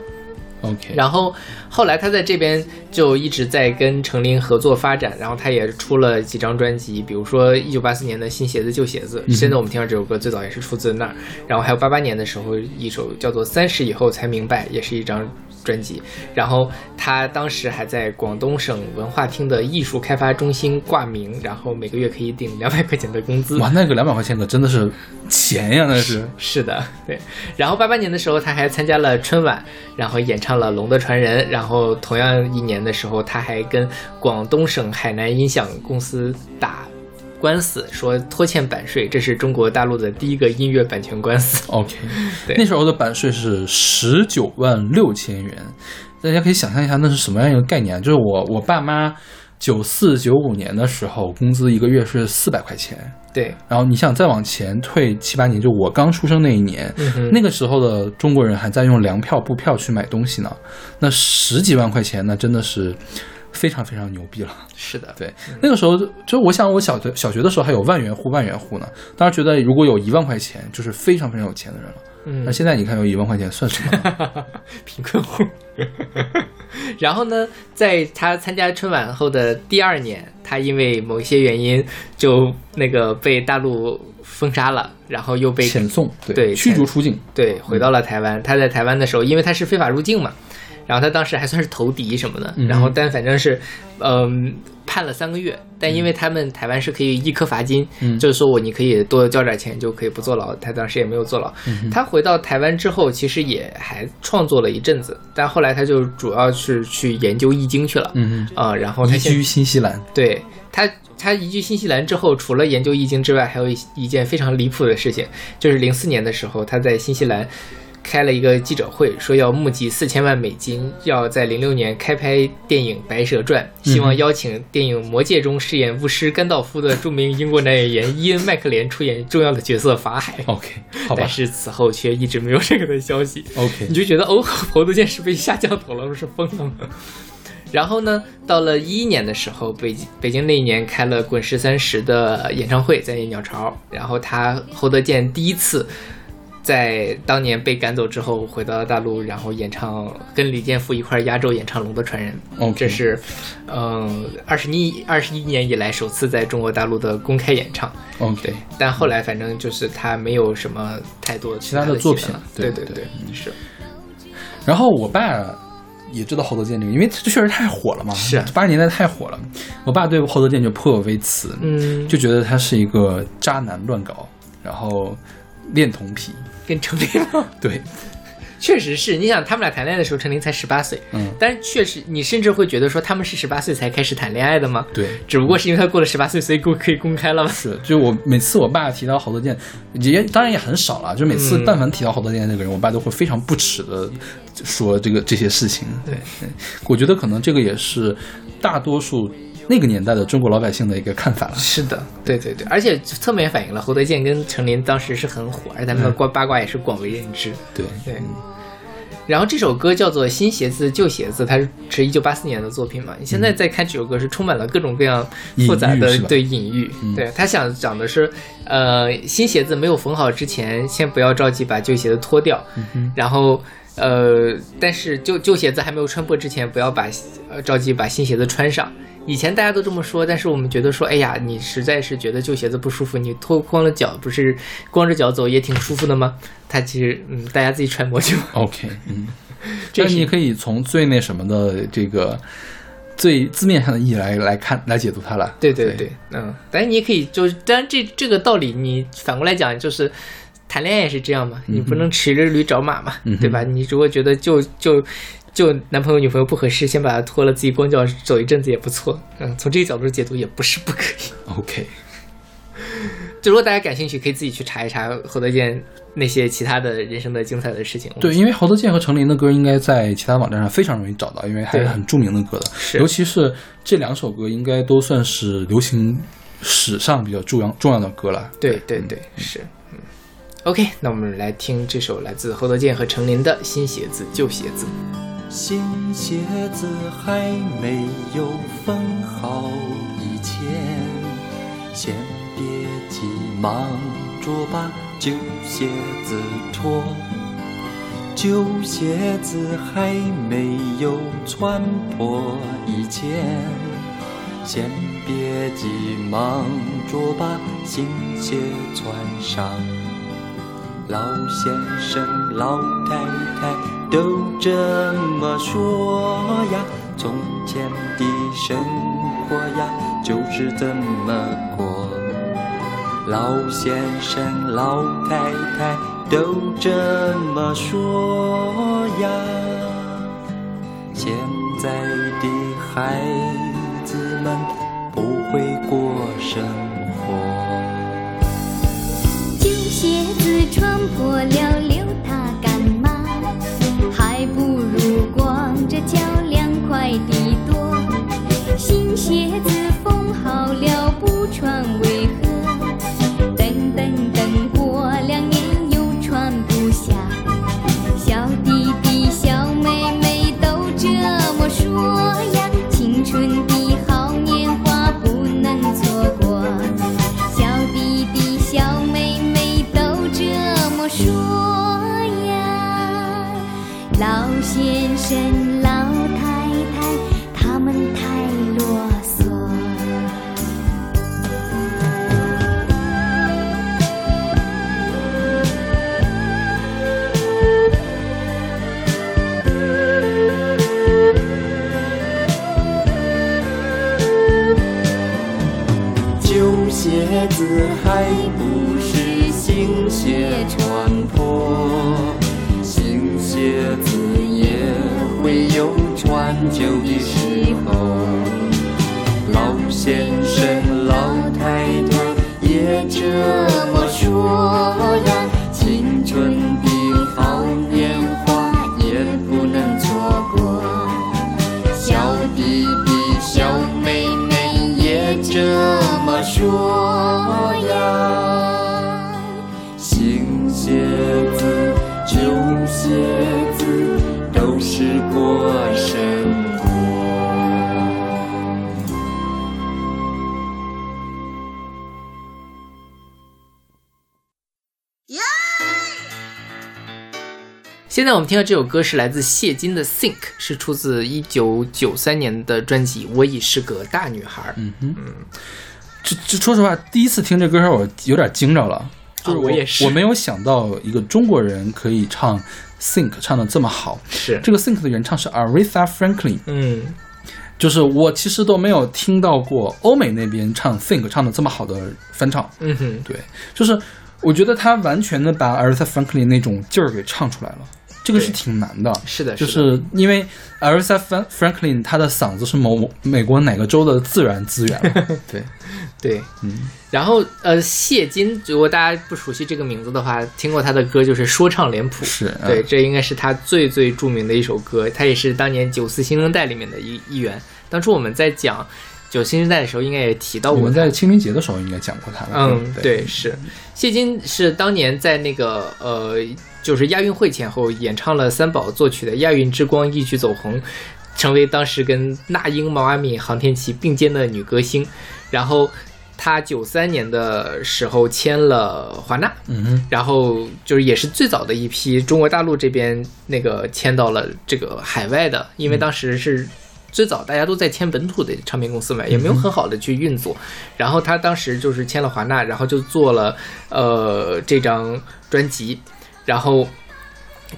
Speaker 2: OK，
Speaker 1: 然后后来他在这边就一直在跟程琳合作发展，然后他也出了几张专辑，比如说一九八四年的新鞋子旧鞋子，
Speaker 2: 嗯。
Speaker 1: 现在我们听到这首歌最早也是出自那儿，然后还有八八年的时候一首叫做《三十以后才明白》，也是一张专辑，然后他当时还在广东省文化厅的艺术开发中心挂名，然后每个月可以领两百块钱的工资。
Speaker 2: 哇，那个两百块钱可真的是钱呀，那是。
Speaker 1: 是的，对。然后八八年的时候，他还参加了春晚，然后演唱了《龙的传人》。然后同样一年的时候，他还跟广东省海南音响公司打官司，说拖欠版税，这是中国大陆的第一个音乐版权官司。
Speaker 2: OK，
Speaker 1: 对。
Speaker 2: 那时候的版税是十九万六千元，大家可以想象一下那是什么样一个概念啊？就是我我爸妈九四九五年的时候，工资一个月是四百块钱，
Speaker 1: 对，
Speaker 2: 然后你想再往前退七八年，就我刚出生那一年，
Speaker 1: 嗯
Speaker 2: 那个时候的中国人还在用粮票、布票去买东西呢，那十几万块钱，那真的是非常非常牛逼了。
Speaker 1: 是的，
Speaker 2: 对，那个时候就我想，我小学小学的时候还有万元户、万元户呢。当时觉得如果有一万块钱，就是非常非常有钱的人了。
Speaker 1: 嗯
Speaker 2: 那，现在你看有一万块钱算什么呢？
Speaker 1: 贫困户。然后呢，在他参加春晚后的第二年，他因为某一些原因就那个被大陆封杀了，然后又被
Speaker 2: 遣送，
Speaker 1: 对
Speaker 2: 驱逐出境。
Speaker 1: 对，回到了台湾。他在台湾的时候，因为他是非法入境嘛，然后他当时还算是投敌什么的，
Speaker 2: 嗯。
Speaker 1: 然后但反正是，嗯、判了三个月，但因为他们台湾是可以一颗罚金，
Speaker 2: 嗯。
Speaker 1: 就是说我你可以多交点钱就可以不坐牢，他当时也没有坐牢。他回到台湾之后，其实也还创作了一阵子，但后来他就主要是去研究易经去了，
Speaker 2: 嗯
Speaker 1: 啊、然后他
Speaker 2: 移居新西兰，
Speaker 1: 对他，他移居新西兰之后，除了研究易经之外，还有一一件非常离谱的事情，就是零四年的时候，他在新西兰开了一个记者会，说要募集四千万美金，要在零六年开拍电影《白蛇传》，希望邀请电影《魔戒》中饰演巫师甘道夫的著名英国男演员伊恩·麦克连出演重要的角色法海。
Speaker 2: OK，好吧
Speaker 1: 但是此后却一直没有这个的消息。
Speaker 2: ，OK，
Speaker 1: 你就觉得哦，侯德健是被下降头了，是疯了吗？然后呢，到了一一年的时候，北京北京那一年开了《滚石三十》的演唱会，在鸟巢。然后他侯德健第一次在当年被赶走之后回到大陆，然后演唱跟李健夫一块儿压轴演唱《龙的传人》。
Speaker 2: OK
Speaker 1: 这是嗯二十一二十一年以来首次在中国大陆的公开演唱。
Speaker 2: OK，
Speaker 1: 但后来反正就是他没有什么太多
Speaker 2: 其他的
Speaker 1: 的
Speaker 2: 作品
Speaker 1: 了对
Speaker 2: 对
Speaker 1: 对，是。
Speaker 2: 然后我爸也知道侯德健这个，因为这确实太火了嘛，
Speaker 1: 是
Speaker 2: 八十年代太火了。我爸对侯德健就颇有微词，
Speaker 1: 嗯，
Speaker 2: 就觉得他是一个渣男乱搞，然后恋童癖。
Speaker 1: 跟程琳吗？
Speaker 2: 对，
Speaker 1: 确实是，你想他们俩谈恋爱的时候，程琳才十八岁，
Speaker 2: 嗯，
Speaker 1: 但是确实，你甚至会觉得说他们是十八岁才开始谈恋爱的吗？
Speaker 2: 对，
Speaker 1: 只不过是因为他过了十八岁，所以公可以公开了吧？
Speaker 2: 是，就我每次我爸提到好多件，也当然也很少了，就每次
Speaker 1: 嗯
Speaker 2: 但凡提到好多件那个人，我爸都会非常不耻的说这个这些事情。
Speaker 1: 对，
Speaker 2: 我觉得可能这个也是大多数那个年代的中国老百姓的一个看法了。
Speaker 1: 是的，对对对，而且侧面反映了侯德健跟陈琳当时是很火，而他们的瓜八卦也是广为人知。
Speaker 2: 对，
Speaker 1: 对。然后这首歌叫做《新鞋子旧鞋子》，它是是一九八四年的作品嘛。你现在再看这首歌，是充满了各种各样复杂的对隐喻。
Speaker 2: 嗯
Speaker 1: 对他想讲的是，呃，新鞋子没有缝好之前，先不要着急把旧鞋子脱掉，
Speaker 2: 嗯
Speaker 1: 然后。呃，但是旧旧鞋子还没有穿破之前，不要把呃着急把新鞋子穿上。以前大家都这么说，但是我们觉得说，哎呀，你实在是觉得旧鞋子不舒服，你脱光了脚，不是光着脚走也挺舒服的吗？它其实，嗯，大家自己揣摩去吧。
Speaker 2: OK，嗯，但是你可以从最那什么的这个最字面上的意义来来看来解读它了。对
Speaker 1: 对对对，嗯，但是你也可以就，当然这这个道理你反过来讲就是。谈恋爱也是这样嘛，你不能骑着驴找马嘛，
Speaker 2: 嗯
Speaker 1: 对吧？你如果觉得就就就男朋友女朋友不合适，先把他脱了，自己光脚走一阵子也不错。嗯，从这个角度解读也不是不可以。
Speaker 2: OK，
Speaker 1: 就如果大家感兴趣，可以自己去查一查侯德健那些其他的人生的精彩的事情。
Speaker 2: 对，因为侯德健和程琳的歌应该在其他网站上非常容易找到，因为还是很著名的歌的。
Speaker 1: 是
Speaker 2: 尤其是这两首歌，应该都算是流行史上比较重要重要的歌了。
Speaker 1: 对对对，是。嗯，OK，那我们来听这首来自侯德健和程琳的《新鞋子旧鞋子》。
Speaker 4: 新鞋子还没有缝好以前，先别急忙着把旧鞋子脱。旧鞋子还没有穿破以前，先别急忙着把新鞋穿上。老先生、老太太都这么说呀，从前的生活呀就是这么过。老先生、老太太都这么说呀，现在的孩子们不会过生活。
Speaker 5: 旧鞋子穿破了，脚凉快的多新鞋子缝好了不穿为何等等等过两年又穿不下小弟弟小妹妹都这么说呀青春的好年华不能错过小弟弟小妹妹都这么说
Speaker 6: 呀老先生子还不是新鞋穿破，新鞋子也会有穿旧的时候。老先生、老太太也这么说呀，青春的好年华也不能错过。小弟弟、小妹妹也这么说
Speaker 1: 现在我们听到这首歌是来自谢金的《Think》，是出自一九九三年的专辑《我已是个大女孩》。
Speaker 2: 嗯哼，这这说实话，第一次听这歌我有点惊着了，就是
Speaker 1: 啊我也是。
Speaker 2: 我没有想到一个中国人可以唱 Think 唱的这么好。
Speaker 1: 是，
Speaker 2: 这个 Think 的原唱是 Aretha Franklin，
Speaker 1: 嗯，
Speaker 2: 就是我其实都没有听到过欧美那边唱 Think 唱的这么好的翻唱。
Speaker 1: 嗯哼，
Speaker 2: 对，就是我觉得他完全的把 Aretha Franklin 那种劲儿给唱出来了，这个是挺难的。
Speaker 1: 是的，
Speaker 2: 就是因为 Aretha Fran- Franklin 她的嗓子是某美国哪个州的自然资源 对，
Speaker 1: 对，
Speaker 2: 嗯，
Speaker 1: 然后呃，谢金，如果大家不熟悉这个名字的话，听过他的歌就是说唱脸谱，
Speaker 2: 是
Speaker 1: 对，
Speaker 2: 嗯。
Speaker 1: 这应该是他最最著名的一首歌，他也是当年九四新生代里面的一一员。当初我们在讲九新生代的时候，应该也提到过我。
Speaker 2: 们在清明节的时候应该讲过他了。
Speaker 1: 嗯，
Speaker 2: 对，
Speaker 1: 对，是谢金是当年在那个呃，就是亚运会前后演唱了三宝作曲的《亚运之光》，一举走红，成为当时跟那英、毛阿敏、航天琪并肩的女歌星。然后她九三年的时候签了华纳，
Speaker 2: 嗯哼，
Speaker 1: 然后就是也是最早的一批中国大陆这边那个签到了这个海外的，因为当时是最早大家都在签本土的唱片公司嘛，也没有很好的去运作。然后他当时就是签了华纳，然后就做了呃这张专辑，然后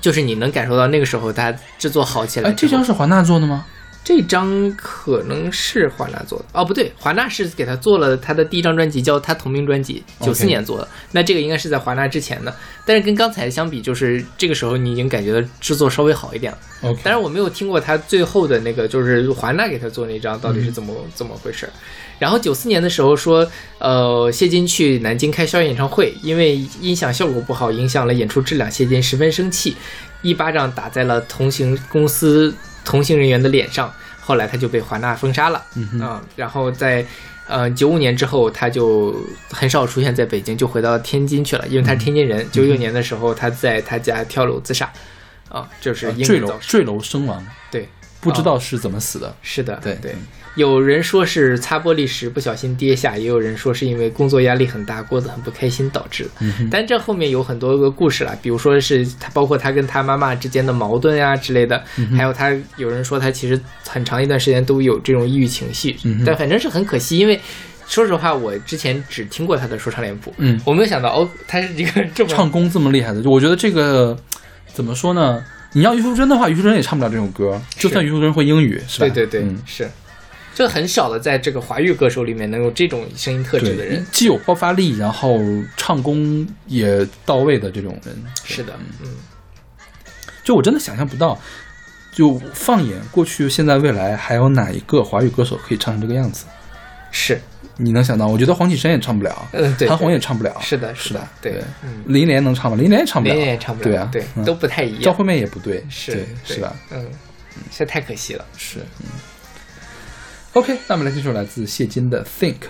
Speaker 1: 就是你能感受到那个时候他制作好起来
Speaker 2: 哎，这张是华纳做的吗？
Speaker 1: 这张可能是华纳做的哦，不对，华纳是给他做了他的第一张专辑，叫他同名专辑，九四年做的。那这个应该是在华纳之前的，但是跟刚才相比，就是这个时候你已经感觉到制作稍微好一点了。
Speaker 2: OK，
Speaker 1: 当然我没有听过他最后的那个，就是华纳给他做那张到
Speaker 2: 嗯
Speaker 1: 底是怎么、怎么回事。然后九四年的时候说，呃，谢金去南京开校园演唱会，因为音响效果不好，影响了演出质量，谢金十分生气，一巴掌打在了同行公司同行人员的脸上。后来他就被华纳封杀了，啊、然后在呃九五年之后，他就很少出现在北京，就回到天津去了，因为他是天津
Speaker 2: 嗯
Speaker 1: 人。九九年的时候，他在他家跳楼自杀，啊，就是因
Speaker 2: 坠楼坠楼身亡，
Speaker 1: 对，
Speaker 2: 不知道是怎么死的。
Speaker 1: 是的，
Speaker 2: 对
Speaker 1: 对。有人说是擦玻璃时不小心跌下，也有人说是因为工作压力很大，过得很不开心导致的。
Speaker 2: 嗯
Speaker 1: 但这后面有很多个故事啦，比如说是他包括他跟他妈妈之间的矛盾呀、之类的，
Speaker 2: 嗯
Speaker 1: 还有他有人说他其实很长一段时间都有这种抑郁情绪，
Speaker 2: 嗯哼
Speaker 1: 但反正是很可惜，因为说实话，我之前只听过他的说唱脸谱，
Speaker 2: 嗯，
Speaker 1: 我没有想到哦，他是一个这么
Speaker 2: 唱功这么厉害的，就我觉得这个怎么说呢？你要虞书珍的话，虞书珍也唱不了这种歌，就算虞书珍会英语，是吧？
Speaker 1: 对对对，
Speaker 2: 嗯，
Speaker 1: 是。这很少的，在这个华语歌手里面能有这种声音特质的人，，
Speaker 2: 既有爆发力，然后唱功也到位的这种人，
Speaker 1: 是的，嗯，
Speaker 2: 就我真的想象不到，就放眼过去、现在、未来，还有哪一个华语歌手可以唱成这个样子？
Speaker 1: 是，
Speaker 2: 你能想到？我觉得黄绮珊也唱不了，
Speaker 1: 嗯，对，
Speaker 2: 韩红也唱不了，
Speaker 1: 是的，
Speaker 2: 是的，
Speaker 1: 对
Speaker 2: 对，
Speaker 1: 嗯，
Speaker 2: 林忆莲能唱吗？林忆莲也唱不了，
Speaker 1: 林莲也唱不了，
Speaker 2: 对啊，
Speaker 1: 对，
Speaker 2: 嗯
Speaker 1: 都不太一样，
Speaker 2: 赵惠妹也不对，
Speaker 1: 是
Speaker 2: 对，是吧？？
Speaker 1: 嗯，实在太可惜了。
Speaker 2: 是，嗯。ok 那我们来听首来自谢金的 think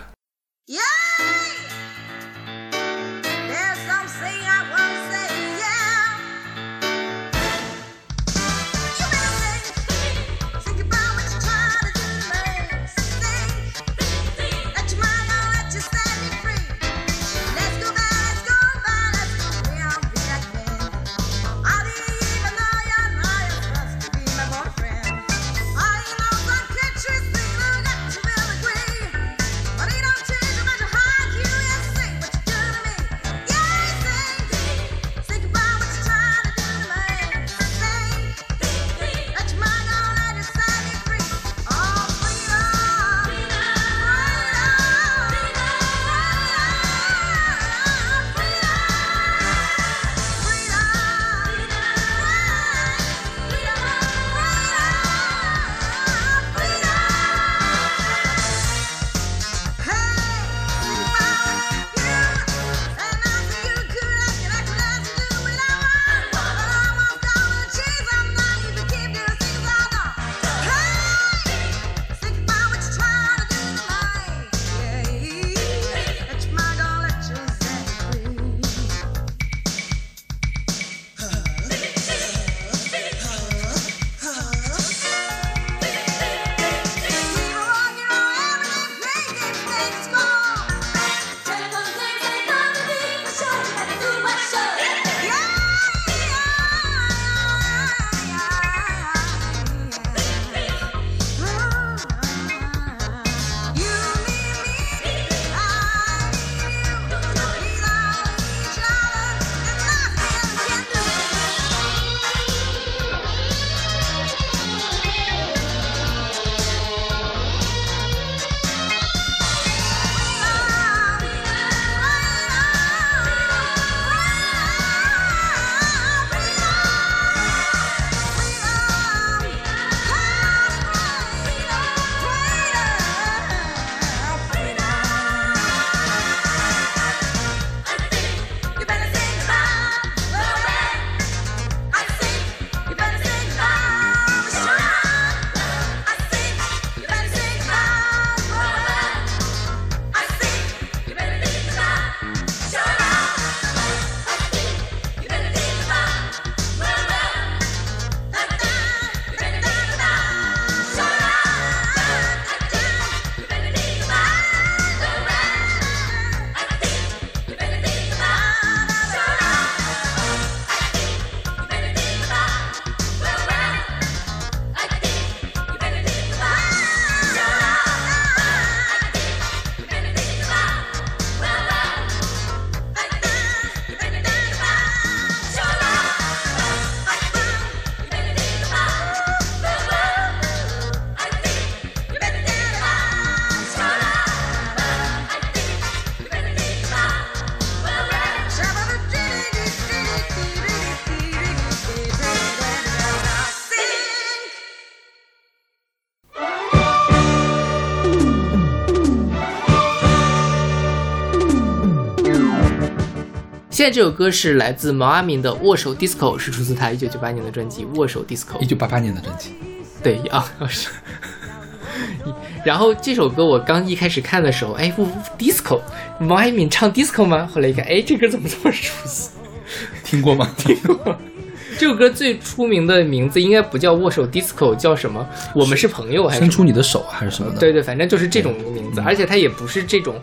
Speaker 1: 在这首歌是来自毛阿敏的《握手 DISCO》，是出自他一九九八年的专辑《握手 DISCO
Speaker 2: 一》。九八八年的专辑，
Speaker 1: 对啊，是。然后这首歌我刚一开始看的时候，哎，我 disco，毛阿敏唱 disco 吗？后来一看，哎，这歌怎么这么熟悉？
Speaker 2: 听过吗？听过。
Speaker 1: 这首歌最出名的名字应该不叫握手 disco，叫什么？我们是朋友还是？
Speaker 2: 伸出你的手还是什么的？
Speaker 1: 对对，反正就是这种名字，而且它也不是这种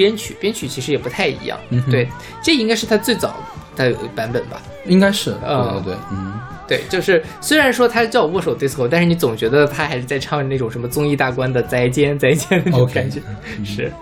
Speaker 1: 编曲，编曲其实也不太一样。
Speaker 2: 嗯
Speaker 1: 对，这应该是他最早的版本吧？
Speaker 2: 应该是，对
Speaker 1: 嗯
Speaker 2: 对对，嗯，
Speaker 1: 对，就是虽然说他叫握手 disco，但是你总觉得他还是在唱那种什么综艺大观的再见再见那种
Speaker 2: OK
Speaker 1: 感觉。是，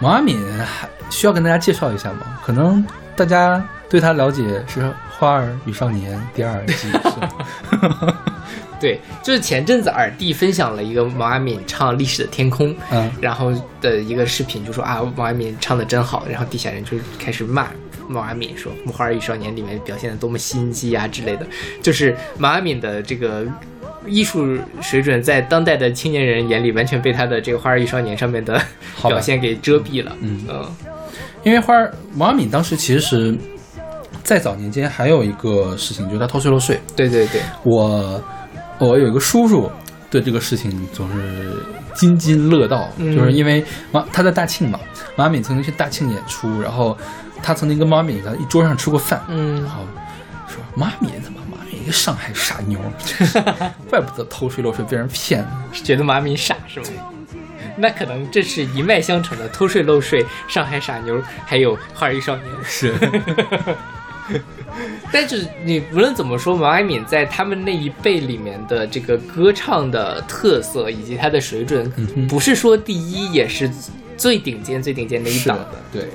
Speaker 2: 毛阿敏还需要跟大家介绍一下吗？可能大家对他了解是《花儿与少年》第二季，是吧
Speaker 1: 对，就是前阵子耳弟分享了一个毛阿敏唱《历史的天空》，
Speaker 2: 嗯
Speaker 1: 然后的一个视频，就说啊毛阿敏唱的真好，然后底下人就开始骂毛阿敏说《花儿与少年》里面表现的多么心机啊之类的，就是毛阿敏的这个。艺术水准在当代的青年人眼里，完全被他的这个《花儿与少年》上面的表现给遮蔽了。
Speaker 2: 嗯
Speaker 1: 嗯
Speaker 2: 因为花儿毛阿敏当时其实，在早年间还有一个事情，就是他偷税漏税。
Speaker 1: 对对对，
Speaker 2: 我我有一个叔叔对这个事情总是津津乐道，
Speaker 1: 嗯
Speaker 2: 就是因为毛他在大庆嘛，毛阿敏曾经去大庆演出，然后他曾经跟毛阿敏在一桌上吃过饭，
Speaker 1: 嗯
Speaker 2: 然后说毛阿敏怎么毛阿敏一个上海傻妞，怪不得偷税漏税被人骗。
Speaker 1: 觉得毛阿敏傻是吗？那可能这是一脉相承的，偷税漏税、上海傻妞，还有花儿与少年。
Speaker 2: 是，
Speaker 1: 但是你无论怎么说，毛阿敏在他们那一辈里面的这个歌唱的特色以及她的水准，不是说第一，也是最顶尖、最顶尖的一档。的。
Speaker 2: 对。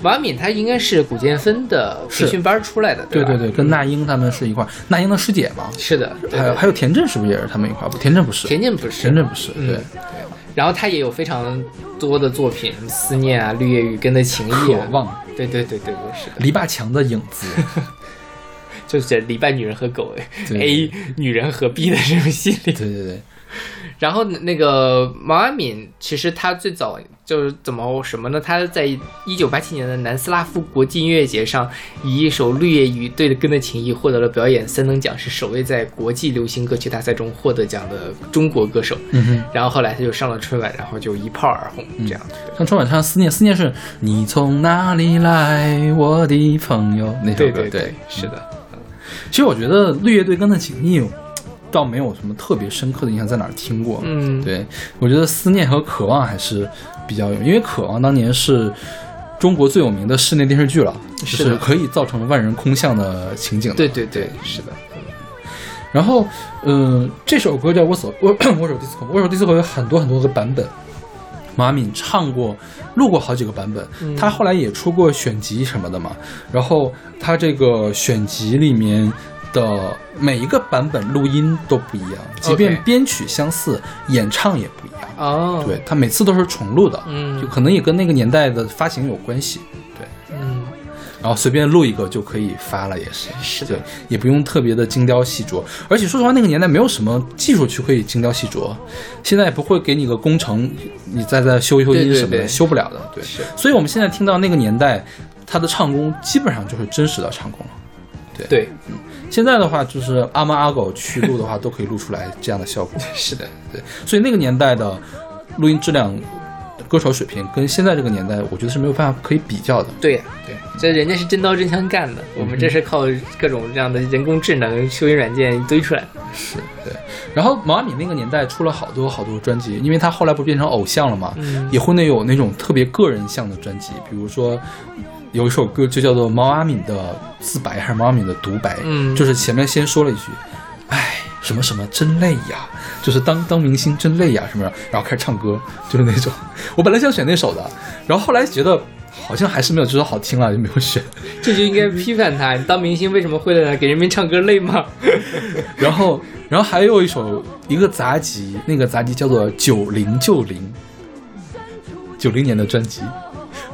Speaker 1: 毛阿敏她应该是古建芬的培训班出来的，
Speaker 2: 对对对，跟那英他们是一块，那英的师姐嘛，
Speaker 1: 是的，
Speaker 2: 还有还有田震是不是也是他们一块？不，田震不是，
Speaker 1: 田震不是，
Speaker 2: 田震不是，
Speaker 1: 嗯。
Speaker 2: 对，
Speaker 1: 然后他也有非常多的作品，思念啊、绿叶与根的情谊啊，
Speaker 2: 渴望。
Speaker 1: 对对对对对，是的，
Speaker 2: 篱笆墙的影子，
Speaker 1: 就是篱笆女人和狗 A 女人和 B 的这种心理。
Speaker 2: 对对对，
Speaker 1: 然后那个毛阿敏，其实她最早就是怎么什么呢？她在一九八七年的南斯拉夫国际音乐节上，以一首《绿叶与对根的情谊》获得了表演三等奖，是首位在国际流行歌曲大赛中获得奖的中国歌手。
Speaker 2: 嗯哼。
Speaker 1: 然后后来她就上了春晚，然后就一炮而红，这样。
Speaker 2: 像春晚唱《思念》，思念是你从哪里来，我的朋友那首歌。
Speaker 1: 对对对，是的。
Speaker 2: 其实我觉得绿叶对根的情谊，倒没有什么特别深刻的印象，在哪儿听过。
Speaker 1: 嗯，
Speaker 2: 对我觉得思念和渴望还是比较有，因为渴望当年是中国最有名的室内电视剧了，是可以造成万人空巷的情景的。
Speaker 1: 对对对，是的。
Speaker 2: 然后，嗯、这首歌叫《我手我我手 disco》，我 手 disco 有很多很多个版本。马敏唱过、录过好几个版本，
Speaker 1: 嗯
Speaker 2: 他后来也出过选集什么的嘛。然后他这个选集里面的每一个版本录音都不一样，即便编曲相似，演唱也不一样。
Speaker 1: 哦，
Speaker 2: 对他每次都是重录的，
Speaker 1: 嗯。
Speaker 2: 就可能也跟那个年代的发行有关系。对，
Speaker 1: 嗯，
Speaker 2: 然后随便录一个就可以发了，也是。
Speaker 1: 是的。
Speaker 2: 对，也不用特别的精雕细琢。而且说实话，那个年代没有什么技术去可以精雕细琢，现在也不会给你个工程，你再再修一修
Speaker 1: 对对
Speaker 2: 音什么的，
Speaker 1: 对
Speaker 2: 修不了的。对，所以我们现在听到那个年代，他的唱功基本上就是真实的唱功。了。
Speaker 1: 对，
Speaker 2: 现在的话，就是阿猫阿狗去录的话，都可以录出来这样的效果。
Speaker 1: 是的，
Speaker 2: 对，所以那个年代的录音质量、歌手水平跟现在这个年代，我觉得是没有办法可以比较的。
Speaker 1: 对对，所以人家是真刀真枪干的，我们这是靠各种这样的人工智能、修音软件堆出来的。
Speaker 2: 是对。然后毛阿敏那个年代出了好多好多专辑，因为他后来不是变成偶像了嘛，
Speaker 1: 嗯
Speaker 2: 也会那有那种特别个人向的专辑，比如说有一首歌就叫做《毛阿敏的自白》还是毛阿敏的独白，
Speaker 1: 嗯
Speaker 2: 就是前面先说了一句，哎，什么什么真累呀，就是当当明星真累呀什么的，然后开始唱歌，就是那种。我本来想选那首的，然后后来觉得好像还是没有这首好听了，就没有选。
Speaker 1: 这就应该批判他，你当明星为什么会累呢？给人民唱歌累吗？
Speaker 2: 然后，然后还有一首一个杂集，那个杂集叫做《九零九零》，九零年的专辑。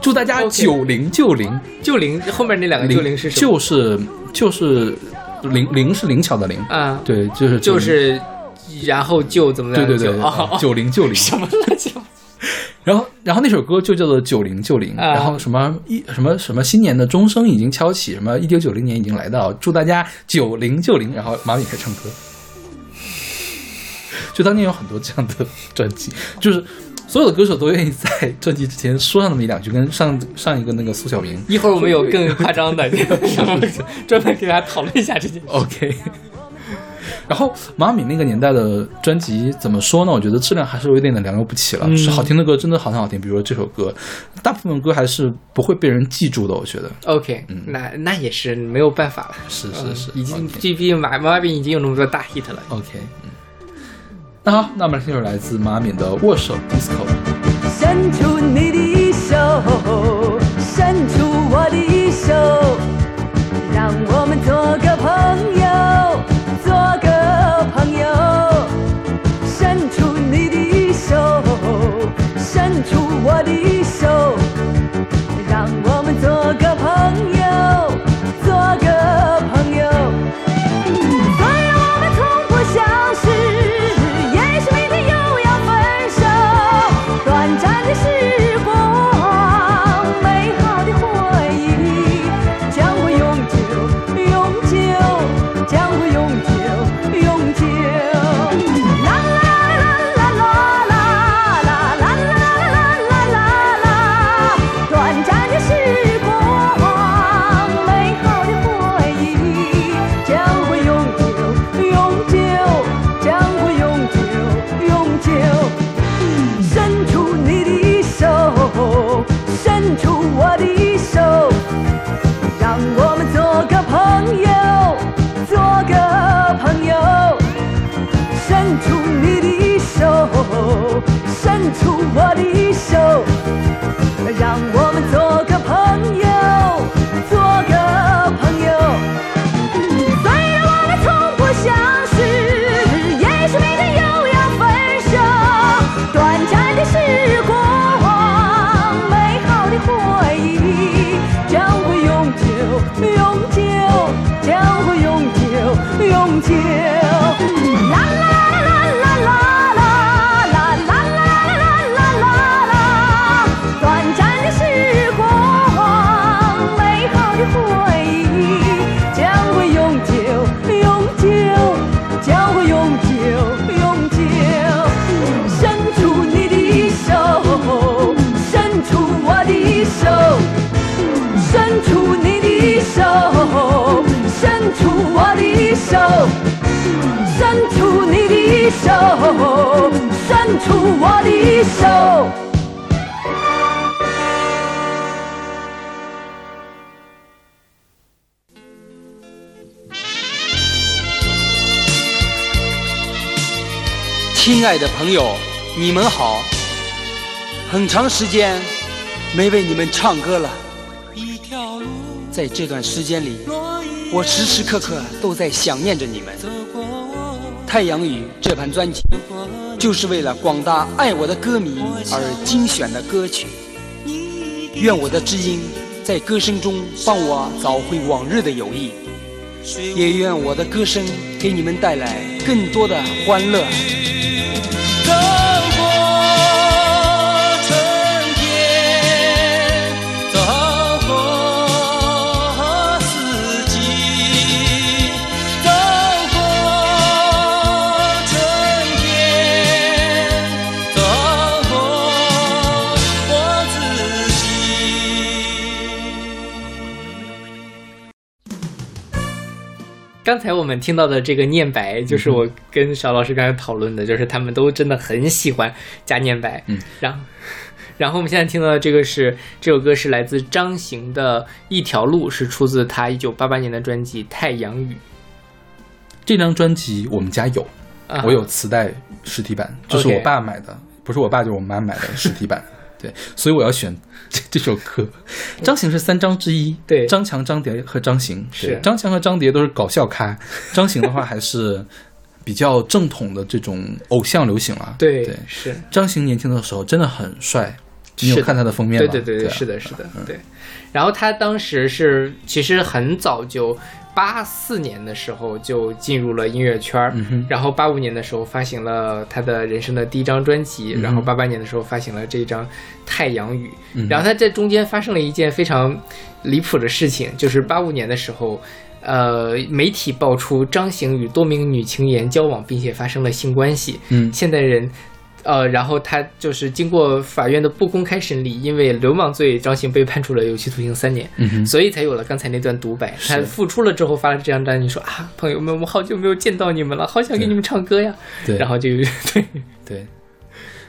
Speaker 2: 祝大家九零九零。
Speaker 1: 九零，后面那两个就零是什么？
Speaker 2: 就是就是灵灵是灵巧的灵，
Speaker 1: 啊，
Speaker 2: 对，就是
Speaker 1: 就是然后就怎么样？
Speaker 2: 对对对九零九零，
Speaker 1: 什么乱七八糟？
Speaker 2: 然后，然后那首歌就叫做《九零九零》，
Speaker 1: 啊。
Speaker 2: 然后什么一什么什么新年的钟声已经敲起，什么一九九零年已经来到，祝大家九零九零。然后马敏开始唱歌，就当年有很多这样的专辑，就是所有的歌手都愿意在专辑之前说上那么一两句，跟上上一个那个苏小明。
Speaker 1: 一会儿我们有更夸张的，专门给大家讨论一下这件事。
Speaker 2: OK。然后马敏那个年代的专辑怎么说呢？我觉得质量还是有一点点良莠不齐了。
Speaker 1: 嗯
Speaker 2: 是好听的歌真的好听好听，比如说这首歌，大部分歌还是不会被人记住的。我觉得
Speaker 1: OK，、那那也是没有办法了。
Speaker 2: 是是是，
Speaker 1: 已经毕竟马马敏已经有那么多大 hit 了。
Speaker 2: OK。那好，那我们来听首来自马敏的《握手 disco》。
Speaker 7: 伸出你的手，伸出我的手，让我伸出我的手，伸出我的手，伸出你的手，伸出我的手。
Speaker 8: 亲爱的朋友，你们好！很长时间没为你们唱歌了。在这段时间里，我时时刻刻都在想念着你们。《太阳雨》这盘专辑，就是为了广大爱我的歌迷而精选的歌曲。愿我的知音在歌声中帮我找回往日的友谊，也愿我的歌声给你们带来更多的欢乐。
Speaker 1: 刚才我们听到的这个念白，就是我跟邵老师刚才讨论的，就是他们都真的很喜欢加念白。
Speaker 2: 嗯，
Speaker 1: 然后，然后我们现在听到的这个是这首歌是来自张行的《一条路》，是出自他一九八八年的专辑《太阳雨
Speaker 2: 这张专辑我们家有，》
Speaker 1: 啊。
Speaker 2: 我有磁带实体版，这是我爸买的，不是我爸就是我妈买的实体版。对，所以我要选这 这首歌。张行是三张之一，
Speaker 1: 对
Speaker 2: 张强、张蝶和张行
Speaker 1: 是
Speaker 2: 对张强和张蝶都是搞笑咖，张行的话还是比较正统的这种偶像流行 了。
Speaker 1: 对
Speaker 2: 对，
Speaker 1: 是
Speaker 2: 张行年轻的时候真的很帅，你有看他的封面吗？
Speaker 1: 对对对是的，是的，对。然后他当时是其实很早就八四年的时候就进入了音乐圈儿，
Speaker 2: 嗯
Speaker 1: 然后八五年的时候发行了他的人生的第一张专辑，
Speaker 2: 嗯
Speaker 1: 然后八八年的时候发行了这张《太阳雨》，
Speaker 2: 嗯
Speaker 1: 然后他在中间发生了一件非常离谱的事情，就是八五年的时候。呃，媒体爆出张行与多名女青年交往，并且发生了性关系。
Speaker 2: 嗯
Speaker 1: 现代人，呃，然后他就是经过法院的不公开审理，因为流氓罪，张行被判处了有期徒刑三年。
Speaker 2: 嗯，
Speaker 1: 所以才有了刚才那段独白。他复出了之后发了这张单，你，说啊，朋友们，我好久没有见到你们了，好想给你们唱歌呀。
Speaker 2: 对，
Speaker 1: 然后就 对，
Speaker 2: 对，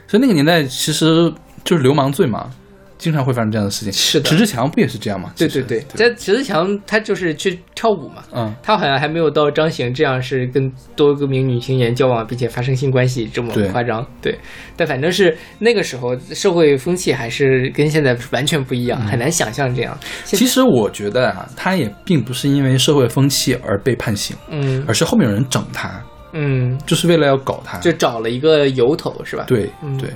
Speaker 2: 所以那个年代其实就是流氓罪嘛，经常会发生这样的事情。
Speaker 1: 是的
Speaker 2: 迟志强不也是这样吗？
Speaker 1: 对对对，在迟志强他就是去跳舞嘛。
Speaker 2: 嗯，
Speaker 1: 他好像还没有到张行这样是跟多个名女青年交往，并且发生性关系这么夸张。对，但反正是那个时候社会风气还是跟现在完全不一样，很难想象这样。
Speaker 2: 其实我觉得啊，他也并不是因为社会风气而被判刑，
Speaker 1: 嗯
Speaker 2: 而是后面有人整他，
Speaker 1: 嗯，
Speaker 2: 就是为了要搞他。
Speaker 1: 就找了一个由头是吧？，
Speaker 2: 对
Speaker 1: 嗯
Speaker 2: 对，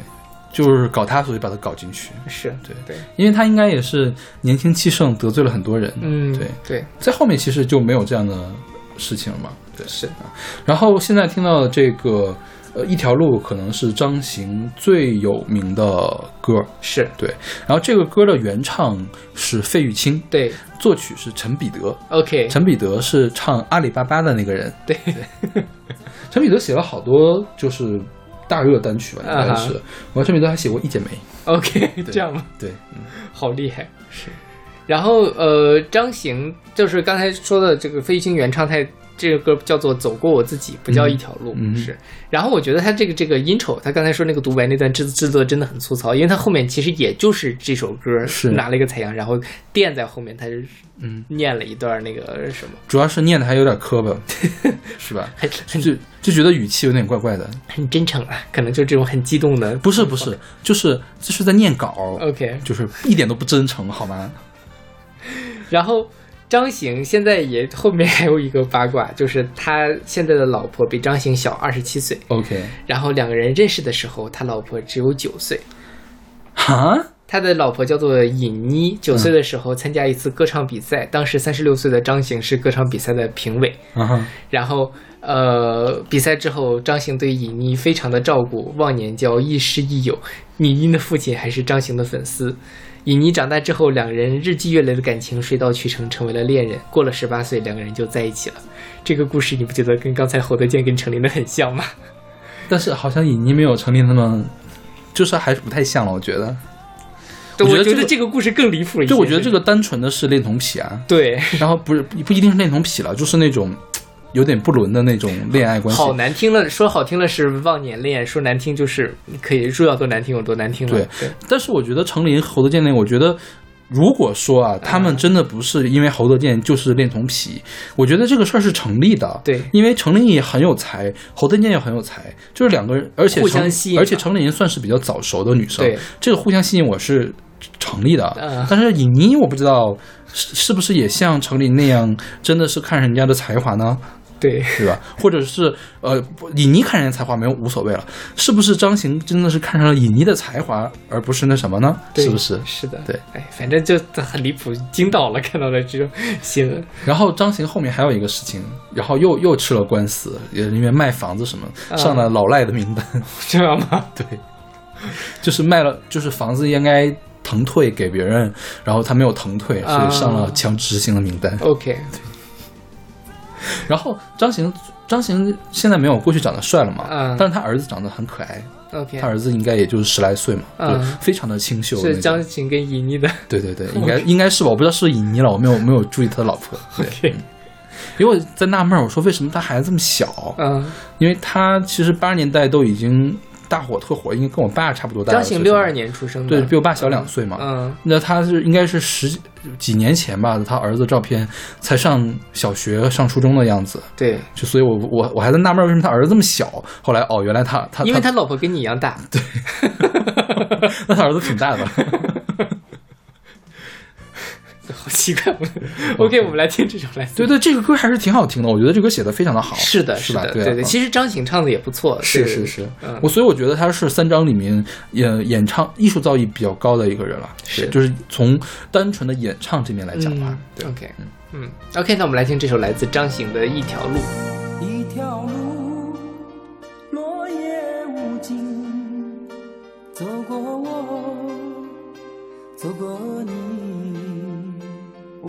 Speaker 2: 就是搞他，所以把他搞进去。
Speaker 1: 是
Speaker 2: 对
Speaker 1: 对，
Speaker 2: 因为他应该也是年轻气盛，得罪了很多人。
Speaker 1: 嗯
Speaker 2: 对，
Speaker 1: 对
Speaker 2: 在后面其实就没有这样的事情了嘛。对，
Speaker 1: 是。
Speaker 2: 然后现在听到的这个呃一条路，可能是张行最有名的歌。
Speaker 1: 是，
Speaker 2: 对，然后这个歌的原唱是费玉清，
Speaker 1: 对
Speaker 2: 作曲是陈彼得。
Speaker 1: ，OK，
Speaker 2: 陈彼得是唱阿里巴巴的那个人。
Speaker 1: 对，
Speaker 2: 陈彼得写了好多就是大热单曲吧，应该
Speaker 1: 啊
Speaker 2: 是。王春明都还写过《一剪梅》。
Speaker 1: OK，这样吗？
Speaker 2: 对，嗯
Speaker 1: 好厉害，是。然后呃，张行就是刚才说的这个费玉清原唱，他这个歌叫做《走过我自己》，不叫一条路，是。然后我觉得他这个这个 intro，他刚才说那个独白那段制制作真的很粗糙，因为他后面其实也就是这首歌
Speaker 2: 是
Speaker 1: 拿了一个采样，然后垫在后面，他就
Speaker 2: 嗯，
Speaker 1: 念了一段那个什么，
Speaker 2: 主要是念的还有点磕巴，是吧？
Speaker 1: 很很
Speaker 2: 就就觉得语气有点怪怪的。
Speaker 1: 很真诚啊，可能就这种很激动的，
Speaker 2: 不是不是，就是就是在念稿
Speaker 1: OK
Speaker 2: 就是一点都不真诚，好吗？
Speaker 1: 然后张行现在也后面还有一个八卦，就是他现在的老婆比张行小二十七岁
Speaker 2: ，OK，
Speaker 1: 然后两个人认识的时候，他老婆只有九岁。
Speaker 2: 哈，
Speaker 1: 他的老婆叫做尹妮，九岁的时候参加一次歌唱比赛，当时三十六岁的张行是歌唱比赛的评委。然后，呃，比赛之后，张行对尹妮非常的照顾，忘年交，亦师亦友。尹妮的父亲还是张行的粉丝。尹妮长大之后，两人日积月累的感情水到渠成，成为了恋人。过了十八岁，两个人就在一起了。这个故事你不觉得跟刚才侯德健跟程琳的很像吗？
Speaker 2: 但是好像尹妮没有成立那么，就是还是不太像了，我觉得。
Speaker 1: 对，我觉
Speaker 2: 我觉得这个
Speaker 1: 得这个故事更离谱一些。
Speaker 2: 就我觉得这个单纯的是恋童癖啊，
Speaker 1: 对，
Speaker 2: 然后不是不一定是恋童癖了，就是那种有点不伦的那种恋爱关系。
Speaker 1: 好难听了，说好听了是忘年恋，说难听就是可以说要多难听有多难听了。
Speaker 2: 对但是我觉得程琳、侯德健那个，我觉得如果说啊，他们真的不是因为侯德健就是恋童癖，我觉得这个事儿是成立的。
Speaker 1: 对
Speaker 2: 因为程琳也很有才，侯德健也很有才，就是两个人，而且
Speaker 1: 互相吸引
Speaker 2: 而且程琳算是比较早熟的女生，
Speaker 1: 对
Speaker 2: 这个互相吸引我是成立的。
Speaker 1: 嗯
Speaker 2: 但是尹妮我不知道是是不是也像程琳那样，真的是看人家的才华呢？
Speaker 1: 对，
Speaker 2: 对吧？或者是呃，不尹妮看人家才华没有无所谓了，是不是张行真的是看上了尹妮的才华，而不是那什么呢？是不是？
Speaker 1: 是的，
Speaker 2: 对。
Speaker 1: 哎，反正就很离谱，惊到了，看到了这种新闻。
Speaker 2: 然后张行后面还有一个事情，然后又又吃了官司，也因为卖房子什么
Speaker 1: 啊
Speaker 2: 上了老赖的名单，
Speaker 1: 这样吗？
Speaker 2: 对，就是卖了，就是房子应该腾退给别人，然后他没有腾退，所以上了强制执行的名单。
Speaker 1: OK，
Speaker 2: 然后张行张行现在没有过去长得帅了嘛，
Speaker 1: 嗯
Speaker 2: 但是他儿子长得很可爱
Speaker 1: ，OK，
Speaker 2: 他儿子应该也就是十来岁嘛，
Speaker 1: 嗯
Speaker 2: 就非常的清秀那
Speaker 1: 是。张行跟尹妮的。
Speaker 2: 对对对，应该应该是吧，我不知道是不是尹妮了，我没有没有注意他的老婆。因为我在纳闷，我说为什么他孩子这么小？
Speaker 1: 嗯，
Speaker 2: 因为他其实八十年代都已经大火特火，应该跟我爸差不多大。
Speaker 1: 张醒六二，年出生的，
Speaker 2: 对，比我爸小两岁嘛。
Speaker 1: 嗯，
Speaker 2: 那他是应该是十几几年前吧，他儿子照片才上小学、上初中的样子。
Speaker 1: 对，
Speaker 2: 就所以我，我我还在纳闷为什么他儿子这么小。后来哦，原来他他
Speaker 1: 因为他老婆跟你一样大。对，
Speaker 2: 那他儿子挺大的。
Speaker 1: 好奇怪。OK，我们来听这首来自。
Speaker 2: 对对，这个歌还是挺好听的，我觉得这歌写的非常的好。
Speaker 1: 是的，
Speaker 2: 是？
Speaker 1: 的，
Speaker 2: 对啊
Speaker 1: 对对。其实张行唱的也不错，
Speaker 2: 是是是，
Speaker 1: 嗯
Speaker 2: 我所以我觉得他是三张里面演演唱艺术造诣比较高的一个人了，
Speaker 1: 是
Speaker 2: 就是从单纯的演唱这面来讲吧
Speaker 1: 嗯。
Speaker 2: 对
Speaker 1: ，OK，嗯，OK，那我们来听这首来自张醒的《一条路》。
Speaker 6: 一条路，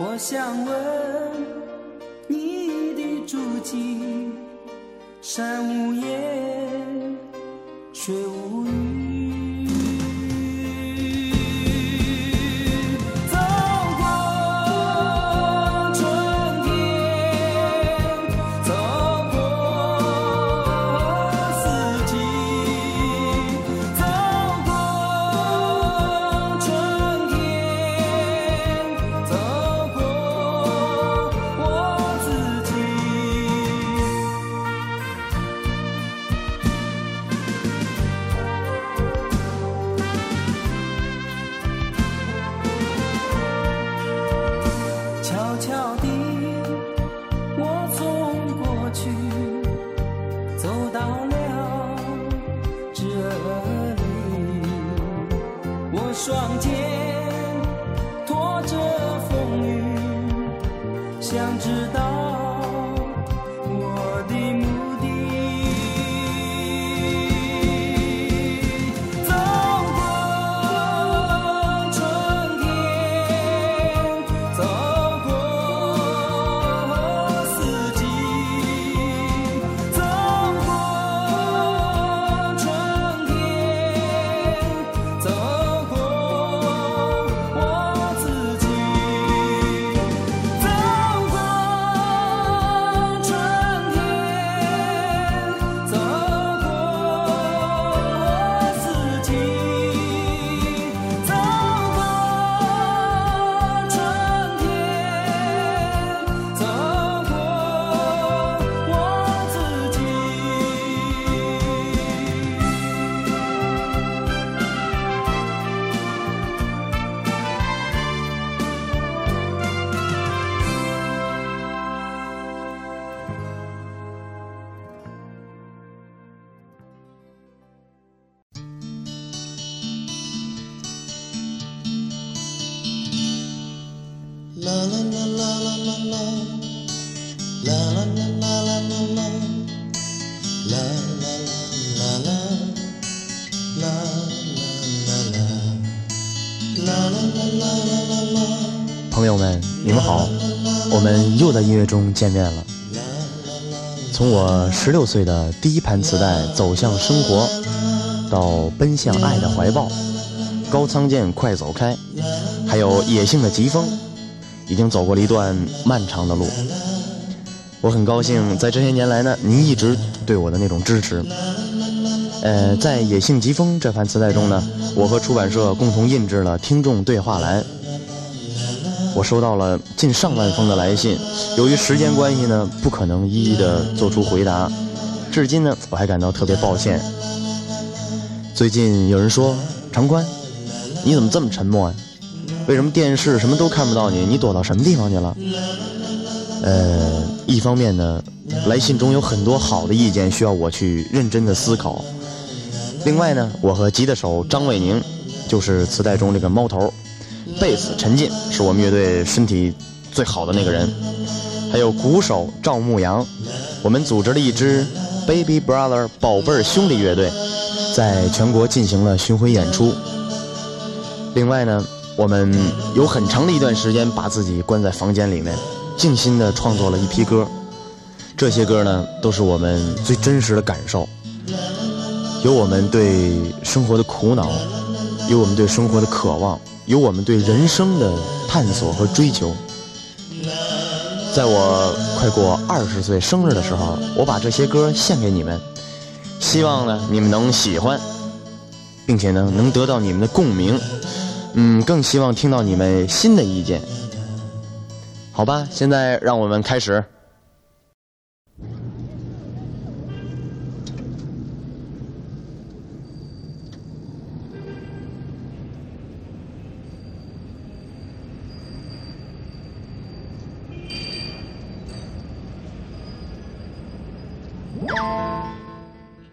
Speaker 6: 我想问你的足迹，山无言，水无语。
Speaker 9: 在音乐中见面了。从我十六岁的第一盘磁带走向生活，到奔向爱的怀抱，高仓健快走开，还有野性的疾风，已经走过了一段漫长的路。我很高兴，在这些年来呢，您一直对我的那种支持。呃，在《野性疾风》这盘磁带中呢，我和出版社共同印制了听众对话栏。我收到了近上万封的来信，由于时间关系呢，不可能一一的做出回答。至今呢，我还感到特别抱歉。最近有人说，长官，你怎么这么沉默呀、为什么电视什么都看不到你？你躲到什么地方去了？呃，一方面呢，来信中有很多好的意见需要我去认真的思考。另外呢，我和吉他手张伟宁，就是磁带中这个猫头，贝斯陈进是我们乐队身体最好的那个人，还有鼓手赵牧阳，我们组织了一支 Baby Brother 宝贝兄弟乐队，在全国进行了巡回演出。另外呢，我们有很长的一段时间把自己关在房间里面，静心的创作了一批歌。这些歌呢，都是我们最真实的感受，有我们对生活的苦恼，有我们对生活的渴望，有我们对人生的探索和追求。在我快过二十岁生日的时候，我把这些歌献给你们，希望呢你们能喜欢，并且呢能得到你们的共鸣。嗯，更希望听到你们新的意见。好吧，现在让我们开始。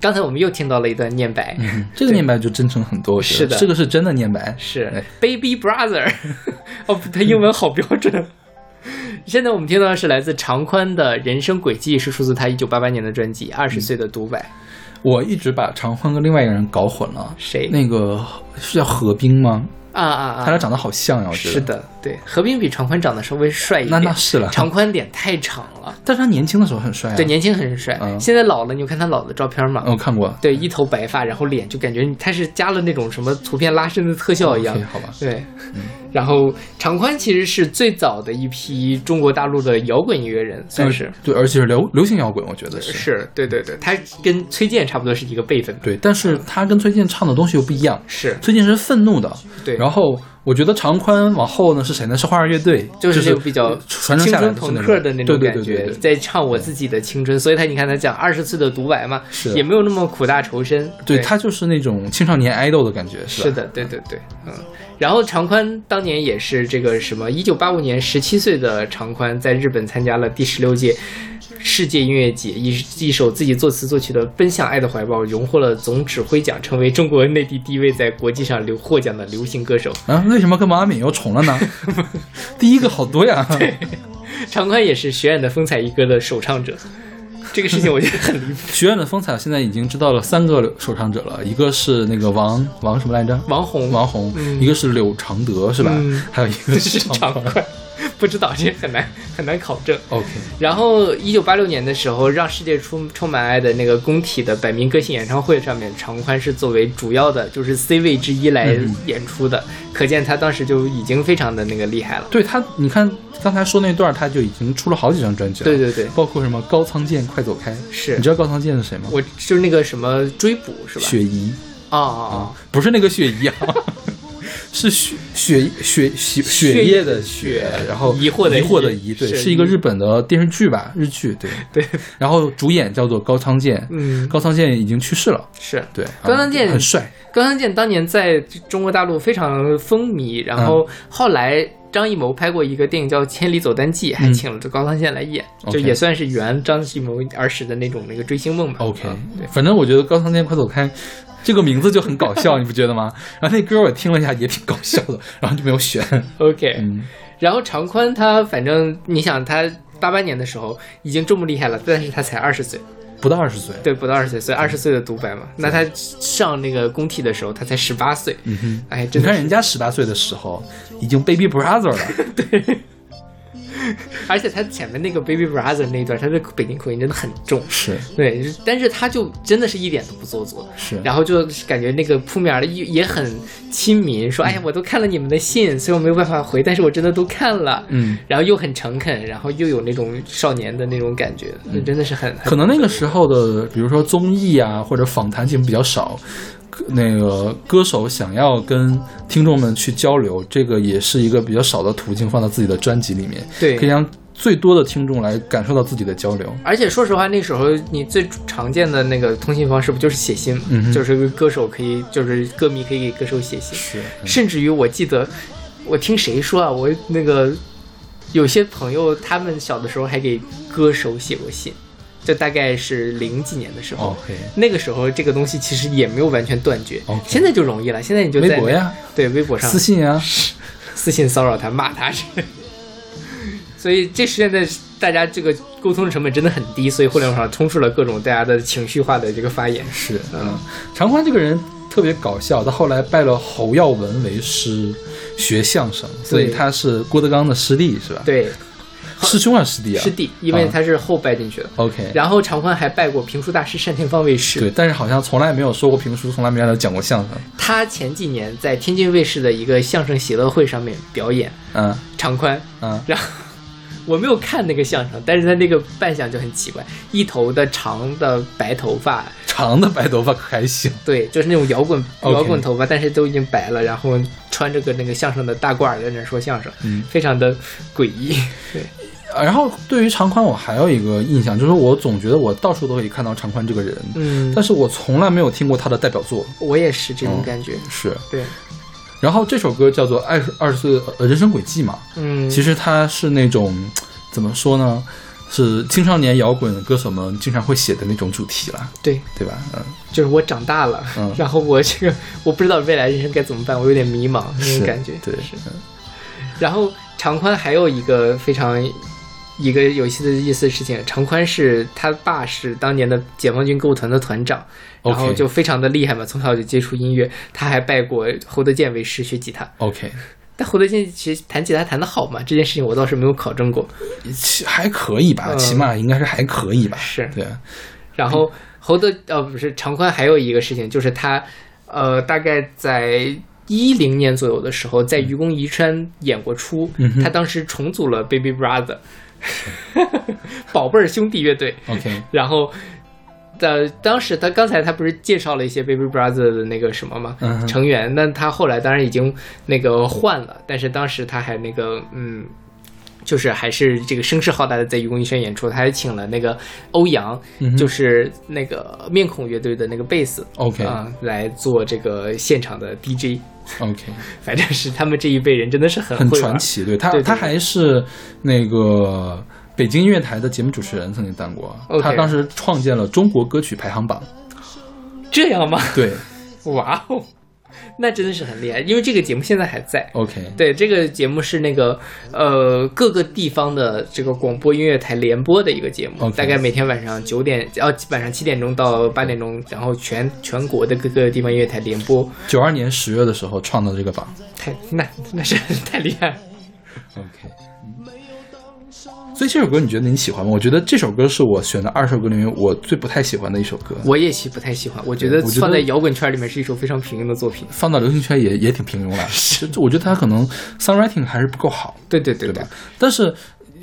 Speaker 1: 刚才我们又听到了一段念白，
Speaker 2: 这个念白就真诚很多，
Speaker 1: 是的
Speaker 2: 这个是真的念白。
Speaker 1: 是
Speaker 2: 哎
Speaker 1: Baby Brother，哦，他英文好标准。现在我们听到的是来自长宽的人生轨迹，是出自他一九八八年的专辑《二十岁的独白》。
Speaker 2: 我一直把常宽跟另外一个人搞混了，
Speaker 1: 谁？
Speaker 2: 那个是叫何冰吗？
Speaker 1: 啊啊啊！
Speaker 2: 他俩长得好像呀，我觉得。
Speaker 1: 是的，对，何冰比长宽长得稍微帅一点。
Speaker 2: 那那是了，
Speaker 1: 长宽脸太长了，
Speaker 2: 但是他年轻的时候很帅啊。
Speaker 1: 对，年轻很帅。
Speaker 2: 嗯
Speaker 1: 现在老了，你有看他老的照片吗？
Speaker 2: 我看过。
Speaker 1: 对，一头白发，然后脸就感觉他是加了那种什么图片拉伸的特效一样。
Speaker 2: 好吧。
Speaker 1: 对，然后长宽其实是最早的一批中国大陆的摇滚音乐人，算是。
Speaker 2: 对，而且是流流行摇滚，我觉得是。
Speaker 1: 是对对对，他跟崔健差不多是一个辈分。
Speaker 2: 对，但是他跟崔健唱的东西又不一样。
Speaker 1: 是，
Speaker 2: 崔健是愤怒的。
Speaker 1: 对。
Speaker 2: 然后我觉得长宽往后呢是谁呢？是花儿乐队，
Speaker 1: 就是比较
Speaker 2: 传承下来
Speaker 1: 的那种感觉，
Speaker 2: 对对对对
Speaker 1: 在唱我自己的青春。所以他你看他讲二十岁的独白嘛，
Speaker 2: 是
Speaker 1: 也没有那么苦大仇深。
Speaker 2: 对他就是那种青少年爱豆的感觉，是？
Speaker 1: 是的，对对对，嗯。然后长宽当年也是这个什么，一九八五年十七岁的长宽在日本参加了第十六届世界音乐节，一一首自己作词作曲的《奔向爱的怀抱》荣获了总指挥奖，成为中国内地第一位在国际上流获奖的流行歌手。
Speaker 2: 啊，为什么跟毛阿敏又重了呢？第一个好多呀。
Speaker 1: 对，长宽也是学院的风采一哥的首唱者。这个事情我觉得很离谱。
Speaker 2: 学院的风采现在已经知道了三个首唱者了，一个是那个王王什么来着？
Speaker 1: 王红，
Speaker 2: 王红，
Speaker 1: 嗯
Speaker 2: 一个是柳常德是吧？
Speaker 1: 嗯
Speaker 2: 还有一个
Speaker 1: 是不知道这很难很难考证。
Speaker 2: OK，
Speaker 1: 然后一九八六年的时候，让世界充充满爱的那个工体的百名歌星演唱会上面，长宽是作为主要的，就是 C 位之一来
Speaker 2: 嗯
Speaker 1: 演出的，可见他当时就已经非常的那个厉害了。
Speaker 2: 对他，你看刚才说那段，他就已经出了好几张专辑了。
Speaker 1: 对对对，
Speaker 2: 包括什么高仓健，快走开。
Speaker 1: 是
Speaker 2: 你知道高仓健是谁吗？
Speaker 1: 我就是那个什么追捕是吧？
Speaker 2: 雪姨
Speaker 1: 啊啊啊！
Speaker 2: 不是那个雪姨啊，是血血血血血液的血，然后
Speaker 1: 疑惑的
Speaker 2: 疑惑的
Speaker 1: 疑
Speaker 2: 疑，对，
Speaker 1: 是
Speaker 2: 是一个日本的电视剧吧，日剧，对。
Speaker 1: 对。
Speaker 2: 然后主演叫做高仓健，
Speaker 1: 嗯，
Speaker 2: 高仓健已经去世了，
Speaker 1: 是。
Speaker 2: 对，
Speaker 1: 高仓健
Speaker 2: 啊很帅，
Speaker 1: 高仓健当年在中国大陆非常风靡，然后
Speaker 2: 嗯。
Speaker 1: 后来张艺谋拍过一个电影叫《千里走单骑》，还
Speaker 2: 嗯。
Speaker 1: 请了这高仓健来演就也算是圆张艺谋儿时的那种那个追星梦吧。
Speaker 2: OK，
Speaker 1: 嗯对，
Speaker 2: 反正我觉得高仓健快走开。这个名字就很搞笑，你不觉得吗？然后那歌我听了一下，也挺搞笑的，然后就没有选。
Speaker 1: OK，、
Speaker 2: 嗯，
Speaker 1: 然后长宽他反正你想他八八年的时候已经这么厉害了，但是他才二十岁，
Speaker 2: 不到二十岁。
Speaker 1: 对，不到二十岁，所以二十岁的独白嘛。那他上那个工体的时候，他才十八岁，
Speaker 2: 嗯哼，
Speaker 1: 哎，
Speaker 2: 你看人家十八岁的时候已经 baby brother 了，
Speaker 1: 而且他前面那个 Baby Brother 那一段，他的北京口音真的很重，
Speaker 2: 是。
Speaker 1: 对，但是他就真的是一点都不做作，
Speaker 2: 是，
Speaker 1: 然后就感觉那个扑面儿的也也很亲民，说哎呀，我都看了你们的信，所以我没有办法回，但是我真的都看了，
Speaker 2: 嗯，
Speaker 1: 然后又很诚恳，然后又有那种少年的那种感觉，那真的是很
Speaker 2: 可能那个时候的，比如说综艺啊或者访谈节目比较少，那个歌手想要跟听众们去交流，这个也是一个比较少的途径，放到自己的专辑里面，
Speaker 1: 对
Speaker 2: 可以让最多的听众来感受到自己的交流。
Speaker 1: 而且说实话，那时候你最常见的那个通信方式不就是写信吗？
Speaker 2: 嗯
Speaker 1: 就是歌手可以，就是歌迷可以给歌手写信。
Speaker 2: 是，
Speaker 1: 甚至于我记得，我听谁说啊，我那个有些朋友他们小的时候还给歌手写过信，就大概是零几年的时候。那个时候这个东西其实也没有完全断绝现在就容易了。现在你就在
Speaker 2: 微博呀，
Speaker 1: 对微博上
Speaker 2: 私信啊，
Speaker 1: 私信骚扰他、骂他是。所以这现在大家这个沟通的成本真的很低，所以互联网上充斥了各种大家的情绪化的这个发言。
Speaker 2: 是，嗯，常宽这个人特别搞笑，他后来拜了侯耀文为师，学相声，所以他是郭德纲的师弟是吧？，
Speaker 1: 对，
Speaker 2: 师兄还是师弟啊？
Speaker 1: 师弟，因为他是后拜进去的。
Speaker 2: OK，
Speaker 1: 然后常宽还拜过评书大师单田芳为师。
Speaker 2: 对，但是好像从来没有说过评书，从来没让他讲过相声。
Speaker 1: 他前几年在天津卫视的一个相声喜乐会上面表演
Speaker 2: 嗯
Speaker 1: 常宽，
Speaker 2: 嗯，
Speaker 1: 然后我没有看那个相声，但是他那个扮相就很奇怪，一头的长的白头发，
Speaker 2: 长的白头发可还行。
Speaker 1: 对，就是那种摇滚摇滚头发，但是都已经白了，然后穿着个那个相声的大褂在那说相声，
Speaker 2: 嗯
Speaker 1: 非常的诡异。对，
Speaker 2: 啊然后对于长宽，我还有一个印象，就是我总觉得我到处都可以看到长宽这个人，
Speaker 1: 嗯，
Speaker 2: 但是我从来没有听过他的代表作。
Speaker 1: 我也是这种
Speaker 2: 嗯
Speaker 1: 感觉。
Speaker 2: 是，
Speaker 1: 对，
Speaker 2: 然后这首歌叫做《二十二十岁的呃人生轨迹》嘛，
Speaker 1: 嗯，
Speaker 2: 其实它是那种怎么说呢，是青少年摇滚歌手们经常会写的那种主题了，
Speaker 1: 对，
Speaker 2: 对吧？嗯，
Speaker 1: 就是我长大了，
Speaker 2: 嗯
Speaker 1: 然后我这个我不知道未来人生该怎么办，我有点迷茫那种感觉。
Speaker 2: 对
Speaker 1: 是。然后长宽还有一个非常一个有意思的意思的事情，长宽是他爸是当年的解放军歌舞团的团长，然后就非常的厉害嘛，从小就接触音乐，他还拜过侯德健为师学吉他。
Speaker 2: OK，
Speaker 1: 但侯德健其实弹吉他弹得好嘛，这件事情我倒是没有考证过。
Speaker 2: 起还可以吧，
Speaker 1: 嗯
Speaker 2: 起码应该是还可以吧。
Speaker 1: 是
Speaker 2: 对，
Speaker 1: 然后侯德呃不是长宽还有一个事情，就是他呃大概在一零年左右的时候，在愚公移山演过出，
Speaker 2: 嗯
Speaker 1: 他当时重组了 Baby Brother，宝贝儿兄弟乐队
Speaker 2: ，OK，
Speaker 1: 然后。的当时他刚才他不是介绍了一些 Baby Brother 的那个什么吗？
Speaker 2: 嗯
Speaker 1: 成员，那他后来当然已经那个换了，但是当时他还那个嗯，就是还是这个声势浩大的在愚公移山演出，他还请了那个欧阳，
Speaker 2: 嗯
Speaker 1: 就是那个面孔乐队的那个贝斯
Speaker 2: OK
Speaker 1: 啊、来做这个现场的 DJ。
Speaker 2: OK，
Speaker 1: 反正是他们这一辈人真的是很
Speaker 2: 很传奇。对他，
Speaker 1: 对对
Speaker 2: 他还是那个北京音乐台的节目主持人，曾经当过。他当时创建了中国歌曲排行榜。
Speaker 1: 这样吗？
Speaker 2: 对
Speaker 1: 哇哦，那真的是很厉害，因为这个节目现在还在。
Speaker 2: ，OK，
Speaker 1: 对，这个节目是那个呃各个地方的这个广播音乐台联播的一个节目大概每天晚上九点，哦晚上七点钟到八点钟，然后全全国的各个地方音乐台联播，
Speaker 2: 九二年十月的时候创的这个榜。
Speaker 1: 太那那是 太厉害了。
Speaker 2: OK，所以这首歌你觉得你喜欢吗？我觉得这首歌是我选的二首歌里面我最不太喜欢的一首歌。
Speaker 1: 我也喜不太喜欢，我觉得放在摇滚圈里面是一首非常平庸的作品。
Speaker 2: 放到流行圈也也挺平庸了，就我觉得他可能 songwriting 还是不够好，
Speaker 1: 对对对
Speaker 2: 对吧？但是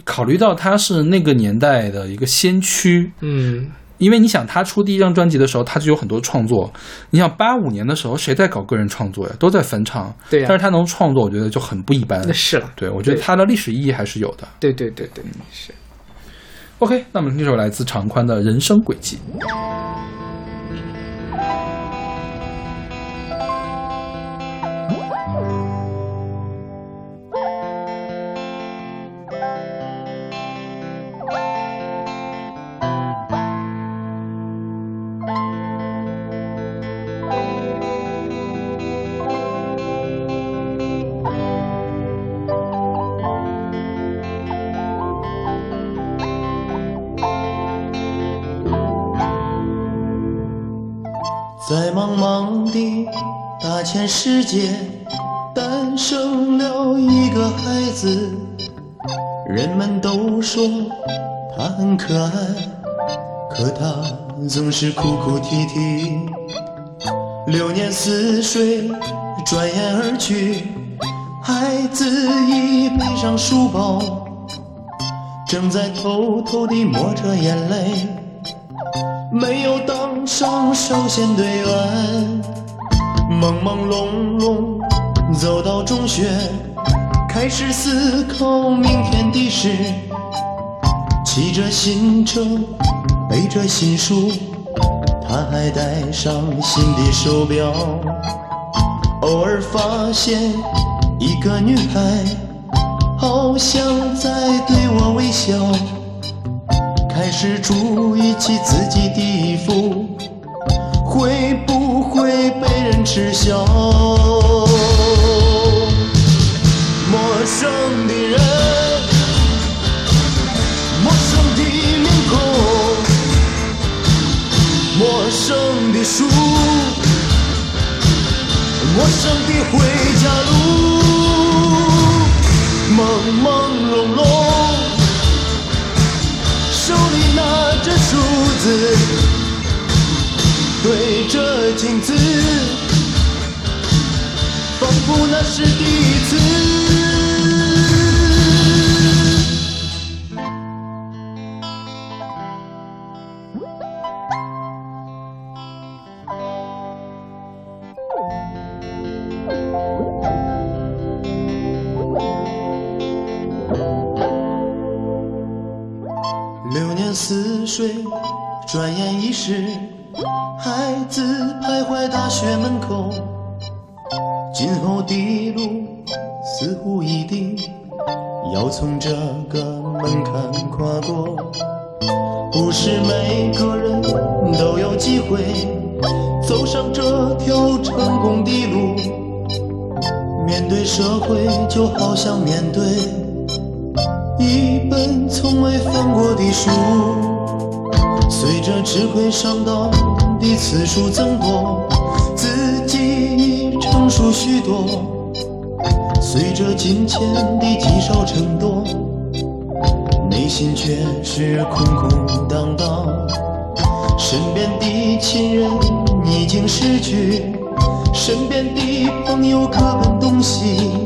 Speaker 2: 考虑到他是那个年代的一个先驱，
Speaker 1: 嗯，
Speaker 2: 因为你想他出第一张专辑的时候，他就有很多创作。你想八五年的时候，谁在搞个人创作呀？都在翻唱。
Speaker 1: 对呀
Speaker 2: 但是他能创作，我觉得就很不一般
Speaker 1: 那。是了。
Speaker 2: 对，我觉得他的历史意义还是有的。
Speaker 1: 对对对对，是。
Speaker 2: OK，那么这首来自长宽的《人生轨迹》。
Speaker 10: 茫茫的大千世界，诞生了一个孩子，人们都说他很可爱，可他总是哭哭啼啼。流年似水，转眼而去，孩子已背上书包，正在偷偷地抹着眼泪。没有当上少先队员，朦朦胧胧走到中学，开始思考明天的事。骑着新车，背着新书，他还戴上新的手表。偶尔发现一个女孩，好像在对我微笑。开始注意起自己的衣服，会不会被人耻笑？陌生的人，陌生的面孔，陌生的书，陌生的回家路，朦朦胧胧。拿着梳子，对着镜子，仿佛那是第一次。想面对一本从未翻过的书。随着智慧上当的次数增多，自己已成熟许多。随着金钱的积少成多，内心却是空空荡荡。身边的亲人已经失去，身边的朋友各奔东西，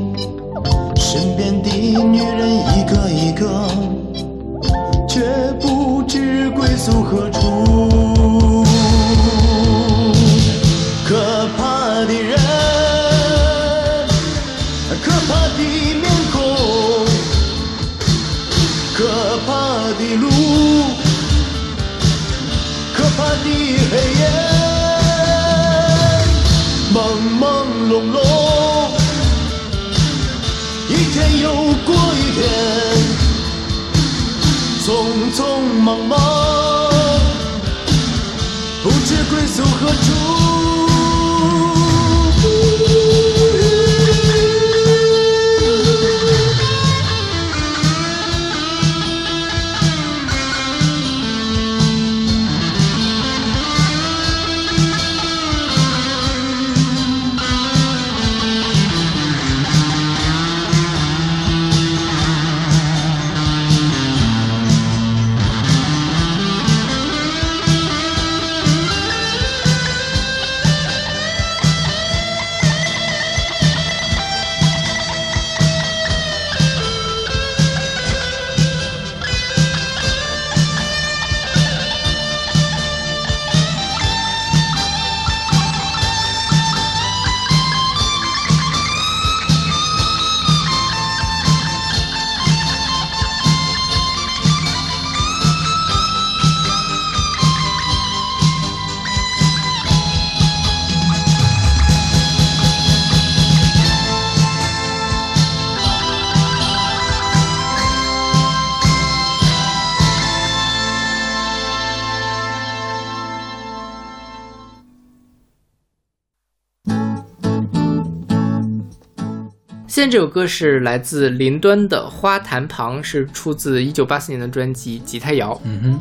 Speaker 1: 现在这首歌是来自林端的《花坛旁》，是出自一九八四年的专辑《吉他谣》。
Speaker 2: 嗯哼，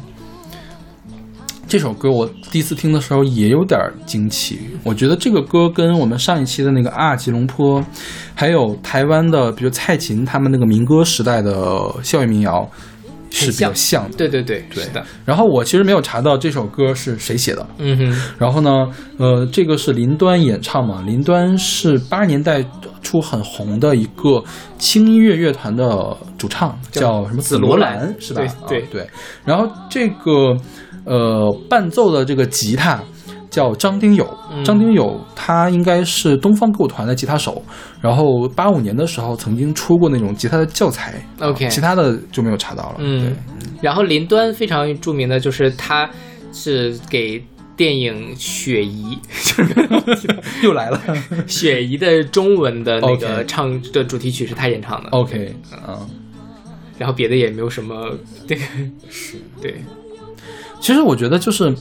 Speaker 2: 这首歌我第一次听的时候也有点惊奇。我觉得这个歌跟我们上一期的那个啊吉隆坡，还有台湾的，比如蔡琴他们那个民歌时代的校园民谣是比较像的。
Speaker 1: 对对对，
Speaker 2: 对
Speaker 1: 是的，
Speaker 2: 然后我其实没有查到这首歌是谁写的。
Speaker 1: 嗯哼，
Speaker 2: 然后呢，呃，这个是林端演唱嘛？林端是八十年代初很红的一个轻音乐乐团的主唱，
Speaker 1: 叫
Speaker 2: 叫什么
Speaker 1: 紫罗兰
Speaker 2: 兰是吧？
Speaker 1: 对
Speaker 2: 啊对。然后这个呃伴奏的这个吉他叫张丁友，
Speaker 1: 嗯
Speaker 2: 张丁友他应该是东方歌舞团的吉他手，然后八五年的时候曾经出过那种吉他的教材
Speaker 1: OK
Speaker 2: 其他的就没有查到了。
Speaker 1: 嗯，然后林端非常著名的就是他是给电影《雪姨》
Speaker 2: 对，又来了。
Speaker 1: 《雪姨》的中文的那个唱的主题曲是他演唱的。
Speaker 2: OK，嗯。
Speaker 1: 然后别的也没有什么，对，是，对，
Speaker 2: 其实我觉得就是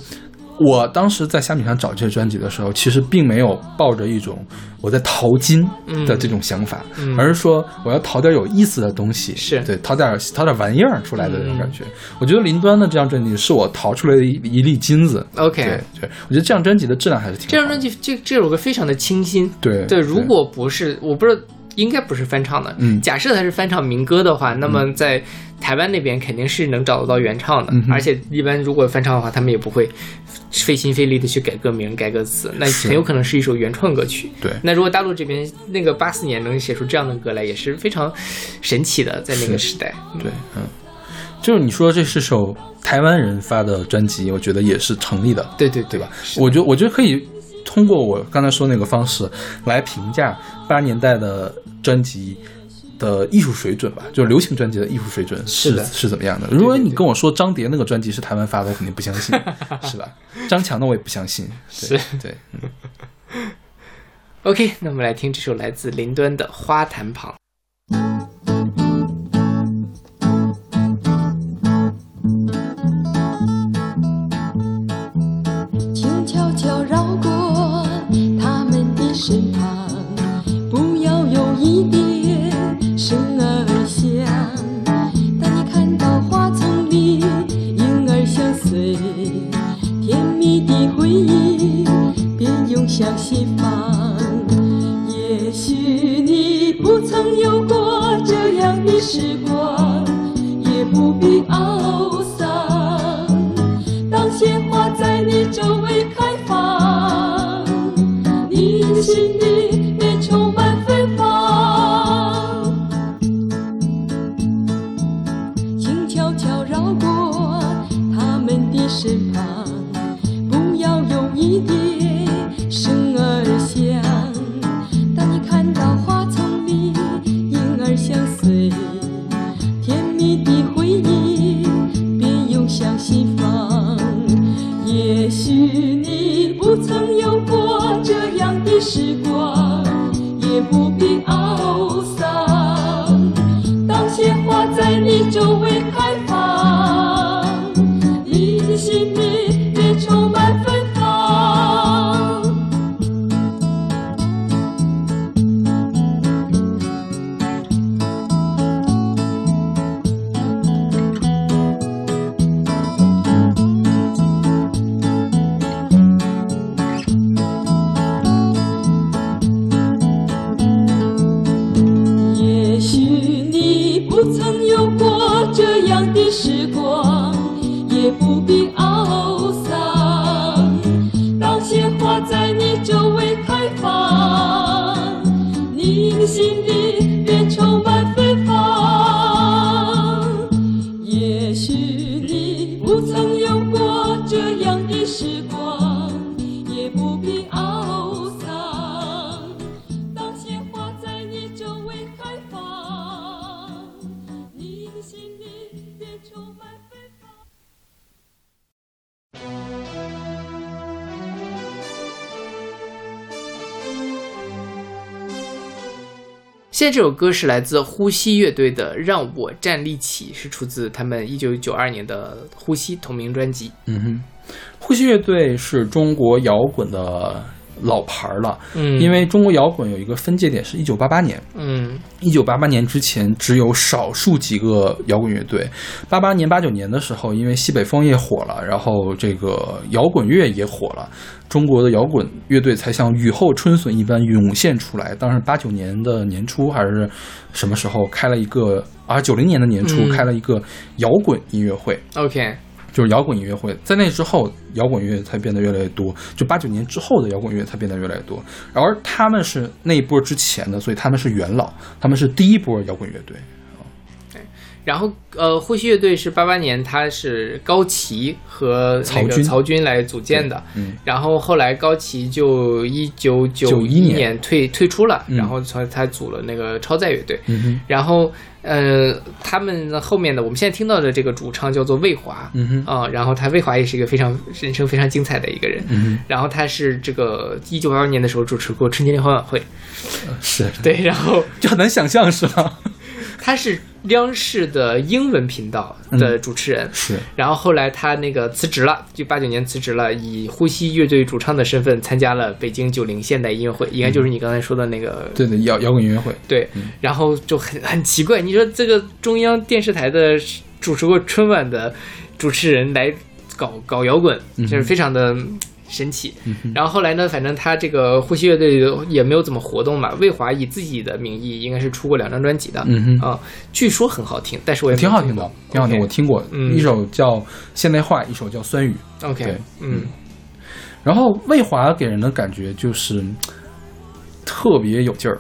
Speaker 2: 我当时在虾米上找这些专辑的时候，其实并没有抱着一种我在淘金的这种想法，
Speaker 1: 嗯。
Speaker 2: 而是说我要淘点有意思的东西，
Speaker 1: 是。
Speaker 2: 对，淘点淘点玩意儿出来的那种感觉。我觉得林端的这张专辑是我淘出来的一一粒金子。
Speaker 1: OK
Speaker 2: 对对，我觉得这张专辑的质量还是挺好的。
Speaker 1: 这张专辑这这首歌非常的清新，
Speaker 2: 对
Speaker 1: 对，如果不是我不知道，应该不是翻唱的，
Speaker 2: 嗯。
Speaker 1: 假设它是翻唱民歌的话，那么在台湾那边肯定是能找得到原唱的，
Speaker 2: 嗯
Speaker 1: 而且一般如果翻唱的话，他们也不会费心费力的去改歌名、改歌词，那很有可能是一首原创歌曲。
Speaker 2: 对。
Speaker 1: 那如果大陆这边那个八四年能写出这样的歌来，也是非常神奇的，在那个时代。
Speaker 2: 对，嗯，就是你说这是首台湾人发的专辑，我觉得也是成立的。
Speaker 1: 对对。
Speaker 2: 对吧？我觉得我觉得可以通过我刚才说那个方式来评价八十年代的专辑的艺术水准吧，就是流行专辑的艺术水准是
Speaker 1: 是
Speaker 2: 是怎么样的。如果你跟我说张蝶那个专辑是台湾发的，我肯定不相信，是吧？张强的我也不相信，对
Speaker 1: 是
Speaker 2: 对，嗯
Speaker 1: OK，那我们来听这首来自林端的《花坛旁》。
Speaker 11: 向西方。也许你不曾有过这样的时光，也不必懊丧。当鲜花在你周围开
Speaker 1: 现在这首歌是来自呼吸乐队的《让我站立起》，是出自他们一九九二年的《呼吸》同名专辑。
Speaker 2: 嗯哼，呼吸乐队是中国摇滚的老牌儿了，
Speaker 1: 嗯
Speaker 2: 因为中国摇滚有一个分界点是一九八八年，
Speaker 1: 嗯
Speaker 2: 一九八八年之前只有少数几个摇滚乐队。八八年、八九年的时候，因为西北风也火了，然后这个摇滚乐也火了，中国的摇滚乐队才像雨后春笋一般涌现出来。当时八九年的年初还是什么时候开了一个啊？九零年的年初
Speaker 1: 嗯
Speaker 2: 开了一个摇滚音乐会。
Speaker 1: ，OK，
Speaker 2: 就是摇滚音乐会，在那之后，摇滚乐才变得越来越多。就八九年之后的摇滚乐才变得越来越多，而他们是那一波之前的，所以他们是元老，他们是第一波摇滚乐队。
Speaker 1: 然后呃，呼吸乐队是八八年，他是高旗和
Speaker 2: 曹军
Speaker 1: 曹军来组建的。
Speaker 2: 嗯，
Speaker 1: 然后后来高旗就一九九一
Speaker 2: 年
Speaker 1: 年退退出了，
Speaker 2: 嗯
Speaker 1: 然后才他组了那个超载乐队。
Speaker 2: 嗯哼，
Speaker 1: 然后呃，他们后面的我们现在听到的这个主唱叫做魏华，
Speaker 2: 嗯哼，
Speaker 1: 啊、然后他魏华也是一个非常人生非常精彩的一个人。
Speaker 2: 嗯哼，
Speaker 1: 然后他是这个一九八二年的时候主持过春节联欢晚会，
Speaker 2: 是，
Speaker 1: 对，然后
Speaker 2: 就很难想象是吧？
Speaker 1: 他是央视的英文频道的主持人，
Speaker 2: 是，
Speaker 1: 然后后来他那个辞职了，就八九年辞职了，以呼吸乐队主唱的身份参加了北京九零现代音乐会，应该就是你刚才说的那个
Speaker 2: 对的，摇摇滚音乐会。
Speaker 1: 对，然后就很很奇怪，你说这个中央电视台的主持过春晚的主持人来搞搞摇滚，
Speaker 2: 嗯。
Speaker 1: 就是非常的神奇。然后后来呢，反正他这个呼吸乐队也没有怎么活动嘛。魏华以自己的名义应该是出过两张专辑的，
Speaker 2: 嗯哼。
Speaker 1: 啊，据说很好听，但是我也
Speaker 2: 挺好听的，挺好听，我听过，
Speaker 1: 嗯。
Speaker 2: 一首叫《现代化》，一首叫《酸雨》。
Speaker 1: OK，
Speaker 2: 对。
Speaker 1: 嗯。
Speaker 2: 然后魏华给人的感觉就是嗯特别有劲儿，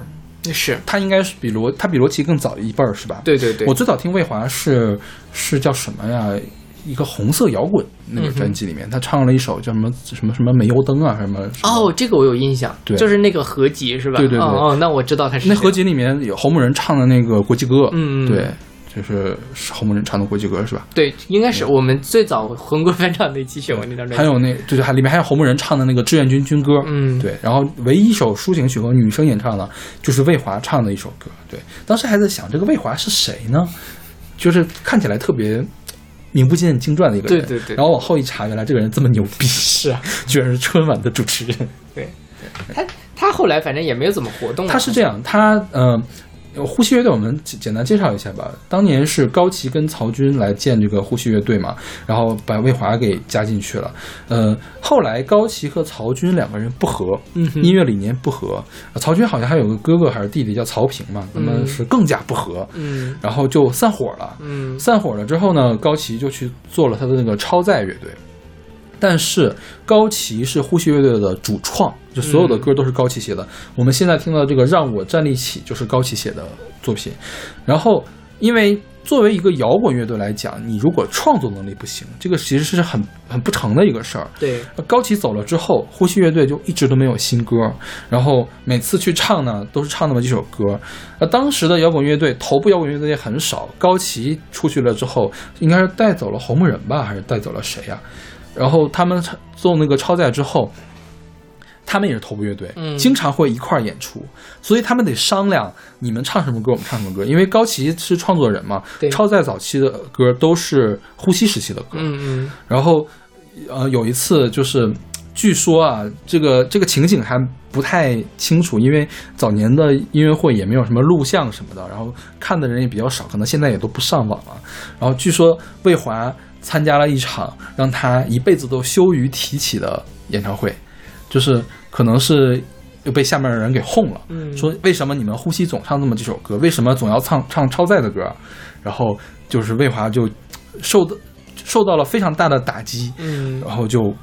Speaker 1: 是。
Speaker 2: 他应该是比罗，他比罗琦更早一辈儿是吧？
Speaker 1: 对对对，
Speaker 2: 我最早听魏华是是叫什么呀？一个红色摇滚那个专辑里面，他唱了一首叫什么什么什么煤油灯啊，什么
Speaker 1: 哦，这个我有印象，
Speaker 2: 对。
Speaker 1: 就是那个合集是吧？
Speaker 2: 对对对。
Speaker 1: 哦哦，那我知道他是谁。
Speaker 2: 那合集里面有侯牧人唱的那个国际歌，
Speaker 1: 嗯嗯
Speaker 2: 对，就是是侯牧人唱的国际歌是吧？
Speaker 1: 对，应该是我们最早红歌翻唱那期选过那张专辑，
Speaker 2: 还有那就是还里面还有侯牧人唱的那个志愿军军歌，
Speaker 1: 嗯。
Speaker 2: 对，然后唯一一首抒情曲和女生演唱的，就是魏华唱的一首歌，对，当时还在想这个魏华是谁呢？就是看起来特别名不见经传的一个人，
Speaker 1: 对对对。
Speaker 2: 然后往后一查，原来这个人这么牛逼，
Speaker 1: 是啊，
Speaker 2: 居然是春晚的主持人。
Speaker 1: 对，他他后来反正也没有怎么活动了，
Speaker 2: 他是这样，他嗯呃呼吸乐队我们简简单介绍一下吧。当年是高旗跟曹军来建这个呼吸乐队嘛，然后把魏华给加进去了。呃，后来高旗和曹军两个人不和，
Speaker 1: 嗯
Speaker 2: 音乐理念不和。呃曹军好像还有个哥哥还是弟弟叫曹平嘛，他们
Speaker 1: 嗯
Speaker 2: 是更加不和。
Speaker 1: 嗯
Speaker 2: 然后就散伙了。
Speaker 1: 嗯
Speaker 2: 散伙了之后呢，高旗就去做了他的那个超载乐队。但是高旗是呼吸乐队的主创，就所有的歌都是高旗写的。我们现在听到这个《让我站立起》就是高旗写的作品。然后，因为作为一个摇滚乐队来讲，你如果创作能力不行，这个其实是很很不成的一个事儿。
Speaker 1: 对，
Speaker 2: 高旗走了之后，呼吸乐队就一直都没有新歌，然后每次去唱呢，都是唱那么几首歌。那当时的摇滚乐队，头部摇滚乐队也很少。高旗出去了之后，应该是带走了红木人吧，还是带走了谁呀、然后他们做那个超载之后，他们也是头部乐队，
Speaker 1: 嗯
Speaker 2: 经常会一块儿演出，所以他们得商量你们唱什么歌，我们唱什么歌。因为高旗是创作人嘛
Speaker 1: 对，
Speaker 2: 超载早期的歌都是呼吸时期的歌，
Speaker 1: 嗯嗯
Speaker 2: 然后，呃，有一次就是，据说啊，这个这个情景还不太清楚，因为早年的音乐会也没有什么录像什么的，然后看的人也比较少，可能现在也都不上网了。然后据说魏华参加了一场让他一辈子都羞于提起的演唱会，就是可能是又被下面的人给哄了，
Speaker 1: 嗯
Speaker 2: 说为什么你们呼吸总唱这么几首歌，为什么总要唱唱超载的歌？然后就是魏华就受的受到了非常大的打击，
Speaker 1: 嗯
Speaker 2: 然后就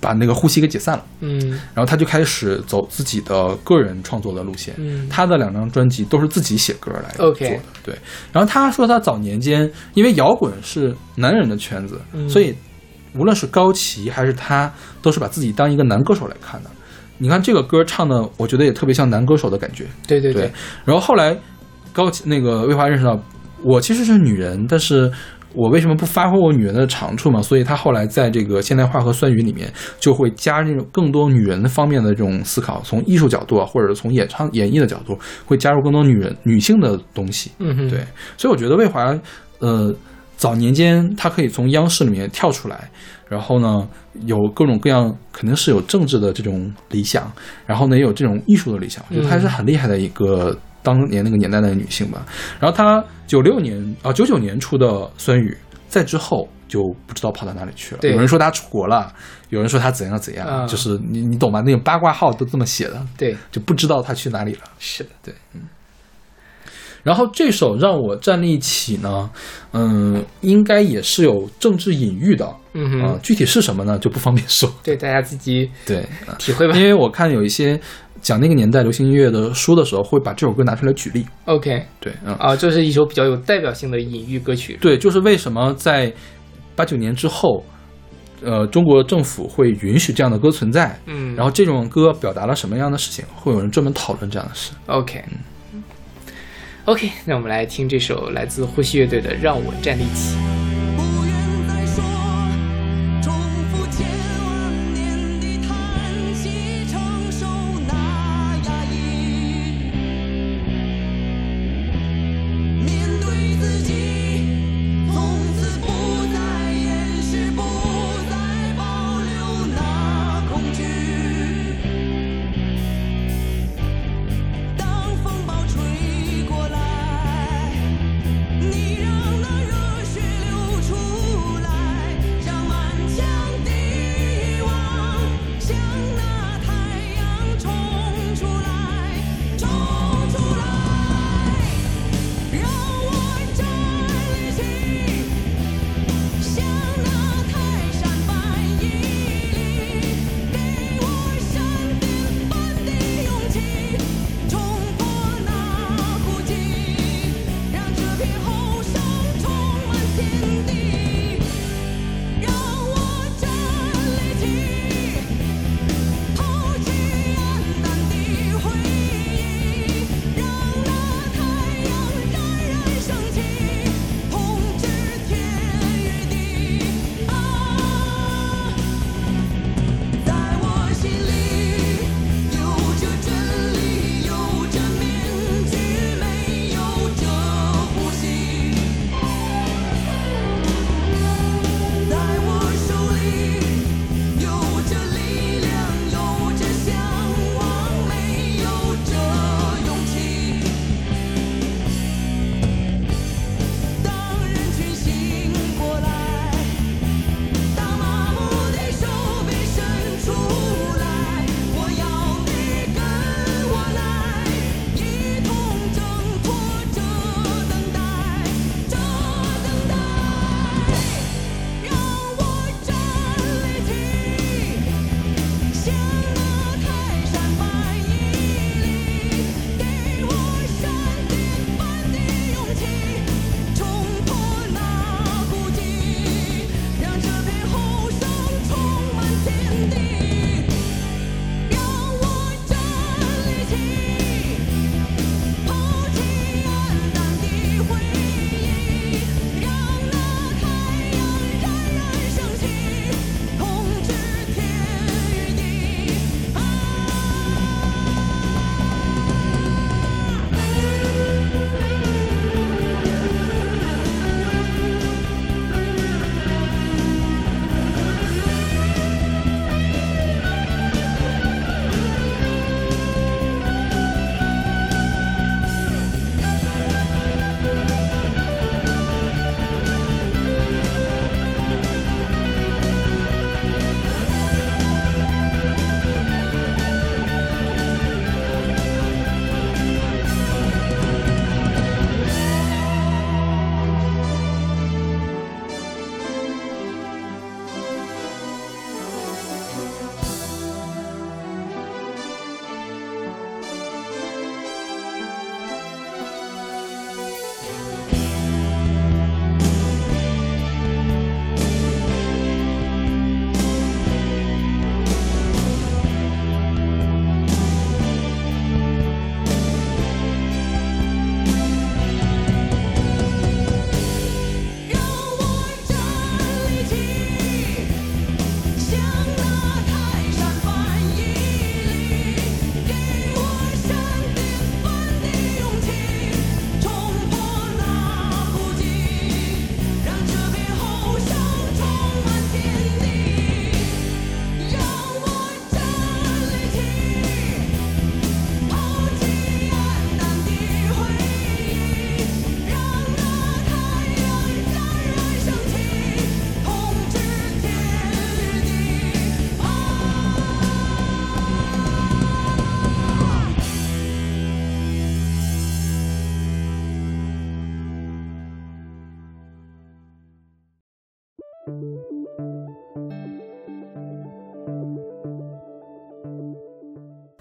Speaker 2: 把那个呼吸给解散了，
Speaker 1: 嗯
Speaker 2: 然后他就开始走自己的个人创作的路线。
Speaker 1: 嗯
Speaker 2: 他的两张专辑都是自己写歌来做的对。然后他说他早年间因为摇滚是男人的圈子，
Speaker 1: 嗯
Speaker 2: 所以无论是高旗还是他，都是把自己当一个男歌手来看的。你看这个歌唱的，我觉得也特别像男歌手的感觉。
Speaker 1: 对对
Speaker 2: 对，然后后来高旗那个魏华认识到，我其实是女人，但是我为什么不发挥我女人的长处嘛？所以她后来在这个现代化和酸雨里面就会加那种更多女人的方面的这种思考，从艺术角度啊，或者从演唱演绎的角度，会加入更多女人女性的东西。
Speaker 1: 嗯
Speaker 2: 对，所以我觉得魏华，呃，早年间她可以从央视里面跳出来，然后呢，有各种各样，肯定是有政治的这种理想，然后呢，也有这种艺术的理想，我觉得她还是很厉害的一个当年那个年代的女性吧。然后她九六年啊九九年出的《酸雨》，在之后就不知道跑到哪里去了。有人说她出国了，有人说她怎样怎样，
Speaker 1: 啊
Speaker 2: 就是你你懂吗？那种八卦号都这么写的，
Speaker 1: 对，
Speaker 2: 就不知道她去哪里了。
Speaker 1: 是的，
Speaker 2: 对，嗯。然后这首《让我站立起》呢，嗯，应该也是有政治隐喻的，
Speaker 1: 嗯哼
Speaker 2: 啊具体是什么呢，就不方便说。
Speaker 1: 对大家自己
Speaker 2: 对，啊
Speaker 1: 体会吧
Speaker 2: 因。为我看有一些讲那个年代流行音乐的书的时候，会把这首歌拿出来举例。
Speaker 1: OK
Speaker 2: 对，嗯，
Speaker 1: 啊，这是一首比较有代表性的隐喻歌曲。
Speaker 2: 对，就是为什么在八九年之后，呃，中国政府会允许这样的歌存在？
Speaker 1: 嗯
Speaker 2: 然后这种歌表达了什么样的事情？会有人专门讨论这样的事。
Speaker 1: OK OK，那我们来听这首来自呼吸乐队的《让我站立起》。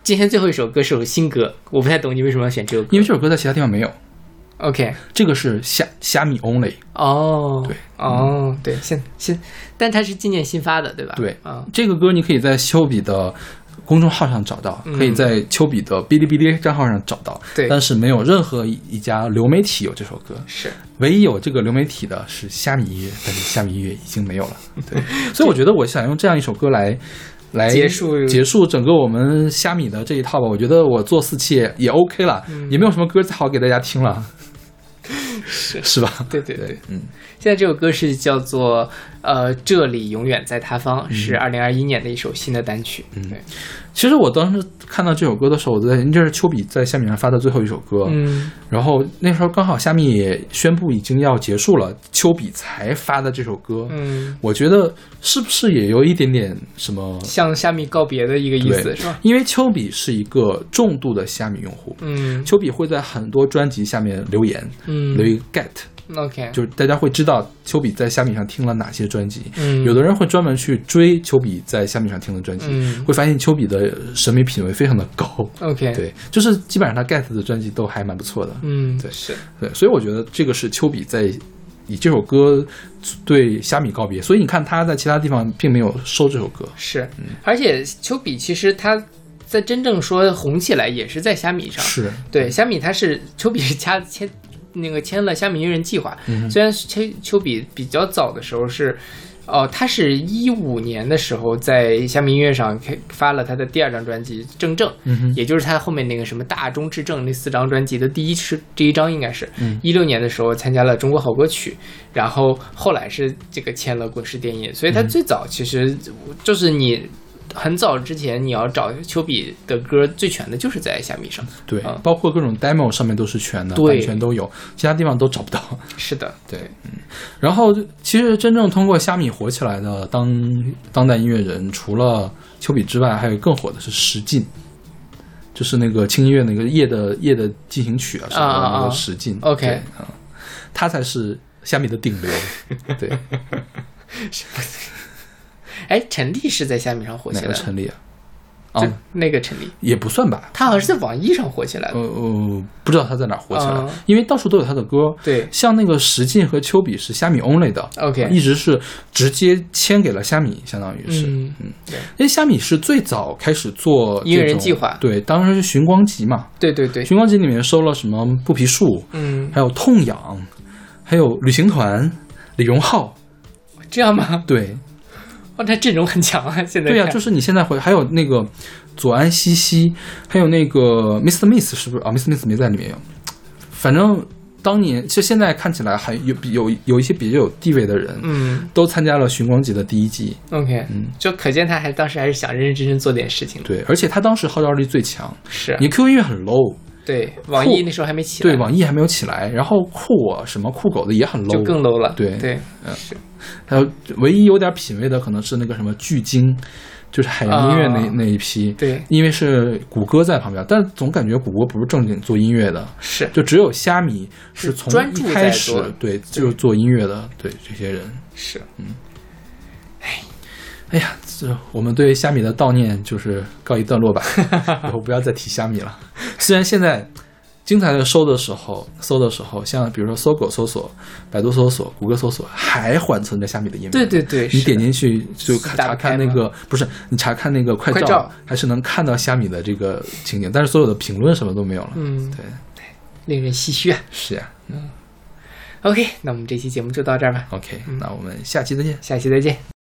Speaker 1: 今天最后一首歌是首新歌，我不太懂你为什么要选这首歌。
Speaker 2: 因为这首歌在其他地方没有
Speaker 1: ，OK，
Speaker 2: 这个是虾虾米 only。
Speaker 1: 哦，
Speaker 2: 对，
Speaker 1: 哦，对，现现，但它是今年新发的，对吧？
Speaker 2: 对
Speaker 1: 啊，
Speaker 2: 这个歌你可以在丘比的公众号上找到，
Speaker 1: 嗯
Speaker 2: 可以在丘比的哔哩哔哩账号上找到。
Speaker 1: 对
Speaker 2: 但是没有任何一一家流媒体有这首歌，
Speaker 1: 是
Speaker 2: 唯一有这个流媒体的是虾米音乐，但是虾米音乐已经没有了。对，所以我觉得我想用这样一首歌来。来
Speaker 1: 结束。
Speaker 2: 结束整个我们虾米的这一套吧，我觉得我做四期也也 OK 了，
Speaker 1: 嗯。
Speaker 2: 也没有什么歌再好给大家听了，
Speaker 1: 是。
Speaker 2: 是吧？
Speaker 1: 对对对，
Speaker 2: 嗯，
Speaker 1: 现在这首歌是叫做呃，这里永远在塌方，
Speaker 2: 嗯。
Speaker 1: 是二零二一年的一首新的单曲。嗯，对，
Speaker 2: 其实我当时看到这首歌的时候，我在这是丘比在虾米上发的最后一首歌，
Speaker 1: 嗯，
Speaker 2: 然后那时候刚好虾米也宣布已经要结束了，丘比才发的这首歌，
Speaker 1: 嗯，
Speaker 2: 我觉得是不是也有一点点什么
Speaker 1: 向虾米告别的一个意思是吧？
Speaker 2: 因为丘比是一个重度的虾米用户，
Speaker 1: 嗯。
Speaker 2: 丘比会在很多专辑下面留言，
Speaker 1: 嗯。
Speaker 2: 留一个 get。
Speaker 1: ，OK，
Speaker 2: 就是大家会知道丘比在虾米上听了哪些专辑，
Speaker 1: 嗯。
Speaker 2: 有的人会专门去追丘比在虾米上听的专辑，
Speaker 1: 嗯。
Speaker 2: 会发现丘比的审美品味非常的高。
Speaker 1: OK
Speaker 2: 对，就是基本上他 get 的专辑都还蛮不错的。
Speaker 1: 嗯，
Speaker 2: 对
Speaker 1: 是，
Speaker 2: 对，所以我觉得这个是丘比在以这首歌对虾米告别，所以你看他在其他地方并没有收这首歌。
Speaker 1: 是，而且丘比其实他在真正说红起来也是在虾米上，
Speaker 2: 是
Speaker 1: 对，虾米它是丘比是加签那个签了虾米音乐人计划，
Speaker 2: 嗯
Speaker 1: 虽然丘丘比比较早的时候是。哦，他是一五年的时候在虾米音乐上开发了他的第二张专辑《正正》，
Speaker 2: 嗯
Speaker 1: 也就是他后面那个什么大中至正那四张专辑的第一是这一张应该是
Speaker 2: 嗯。
Speaker 1: 一六年的时候参加了中国好歌曲，然后后来是这个签了滚石电音，所以他
Speaker 2: 嗯。
Speaker 1: 最早其实就是你很早之前你要找丘比的歌最全的就是在虾米上，
Speaker 2: 对，
Speaker 1: 啊
Speaker 2: 包括各种 demo 上面都是全的，
Speaker 1: 对。
Speaker 2: 版权都有，其他地方都找不到。
Speaker 1: 是的，
Speaker 2: 对，嗯。然后其实真正通过虾米火起来的当当代音乐人，除了丘比之外，还有更火的是石进。就是那个轻音乐那个夜的夜的进行曲啊，什么的那个石进。
Speaker 1: OK
Speaker 2: 他才是虾米的顶流，对，
Speaker 1: 哎，陈粒是在虾米上火起来的，
Speaker 2: 个陈立啊？
Speaker 1: 就
Speaker 2: 啊，
Speaker 1: 那个陈粒，
Speaker 2: 也不算吧，
Speaker 1: 他好像是在网易上火起来的
Speaker 2: 呃，呃，不知道他在哪火起来，
Speaker 1: 啊
Speaker 2: 因为到处都有他的歌。
Speaker 1: 对。
Speaker 2: 像那个石进和丘比是虾米 only 的
Speaker 1: OK
Speaker 2: 一直是直接签给了虾米，相当于是，
Speaker 1: 嗯
Speaker 2: 嗯，
Speaker 1: 对。
Speaker 2: 因为虾米是最早开始做
Speaker 1: 音乐人计划
Speaker 2: 对，当时是寻光集嘛，
Speaker 1: 对对对，
Speaker 2: 寻光集里面收了什么布皮树，
Speaker 1: 嗯，
Speaker 2: 还有痛痒，还有旅行团，李荣浩，
Speaker 1: 这样吗？
Speaker 2: 对，
Speaker 1: 哦，他阵容很强啊，现在
Speaker 2: 对呀、
Speaker 1: 看
Speaker 2: 就是你现在回还有那个左安西西，还有那个 Mr. Miss 是不是啊？Mr. Miss 没在里面有，反正当年就现在看起来还有有有一些比较有地位的人，
Speaker 1: 嗯
Speaker 2: 都参加了寻光集的第一季
Speaker 1: ，，OK，
Speaker 2: 嗯，
Speaker 1: 就可见他还当时还是想认认真真做点事情，
Speaker 2: 对，而且他当时号召力最强，
Speaker 1: 是啊
Speaker 2: 你 QQ 音乐很 low。
Speaker 1: 对，网易那时候还没起来，
Speaker 2: 对，网易还没有起来，然后酷我什么酷狗的也很 low，
Speaker 1: 就更 low 了，
Speaker 2: 对
Speaker 1: 对，
Speaker 2: 嗯，还有唯一有点品位的可能是那个什么巨鲸，就是海洋音乐那、
Speaker 1: 啊
Speaker 2: 那一批，
Speaker 1: 对。
Speaker 2: 因为是谷歌在旁边，但总感觉谷歌不是正经做音乐的，
Speaker 1: 是
Speaker 2: 就只有虾米是从一开始对就是做音乐的，对这些人，
Speaker 1: 是，
Speaker 2: 哎呀，这我们对虾米的悼念就是告一段落吧，以后不要再提虾米了。虽然现在精彩的搜的时候，搜的时候，像比如说搜狗搜索、百度搜索、谷歌搜索，还缓存着虾米的页面。
Speaker 1: 对对对
Speaker 2: 你点进去就看查看那个，不是你查看那个快
Speaker 1: 快照
Speaker 2: 还是能看到虾米的这个情景，但是所有的评论什么都没有了。
Speaker 1: 嗯，
Speaker 2: 对，
Speaker 1: 令人唏嘘啊。
Speaker 2: 是呀。
Speaker 1: 嗯 OK，那我们这期节目就到这儿吧
Speaker 2: ，OK，那我们下期再见。
Speaker 1: 下期再见。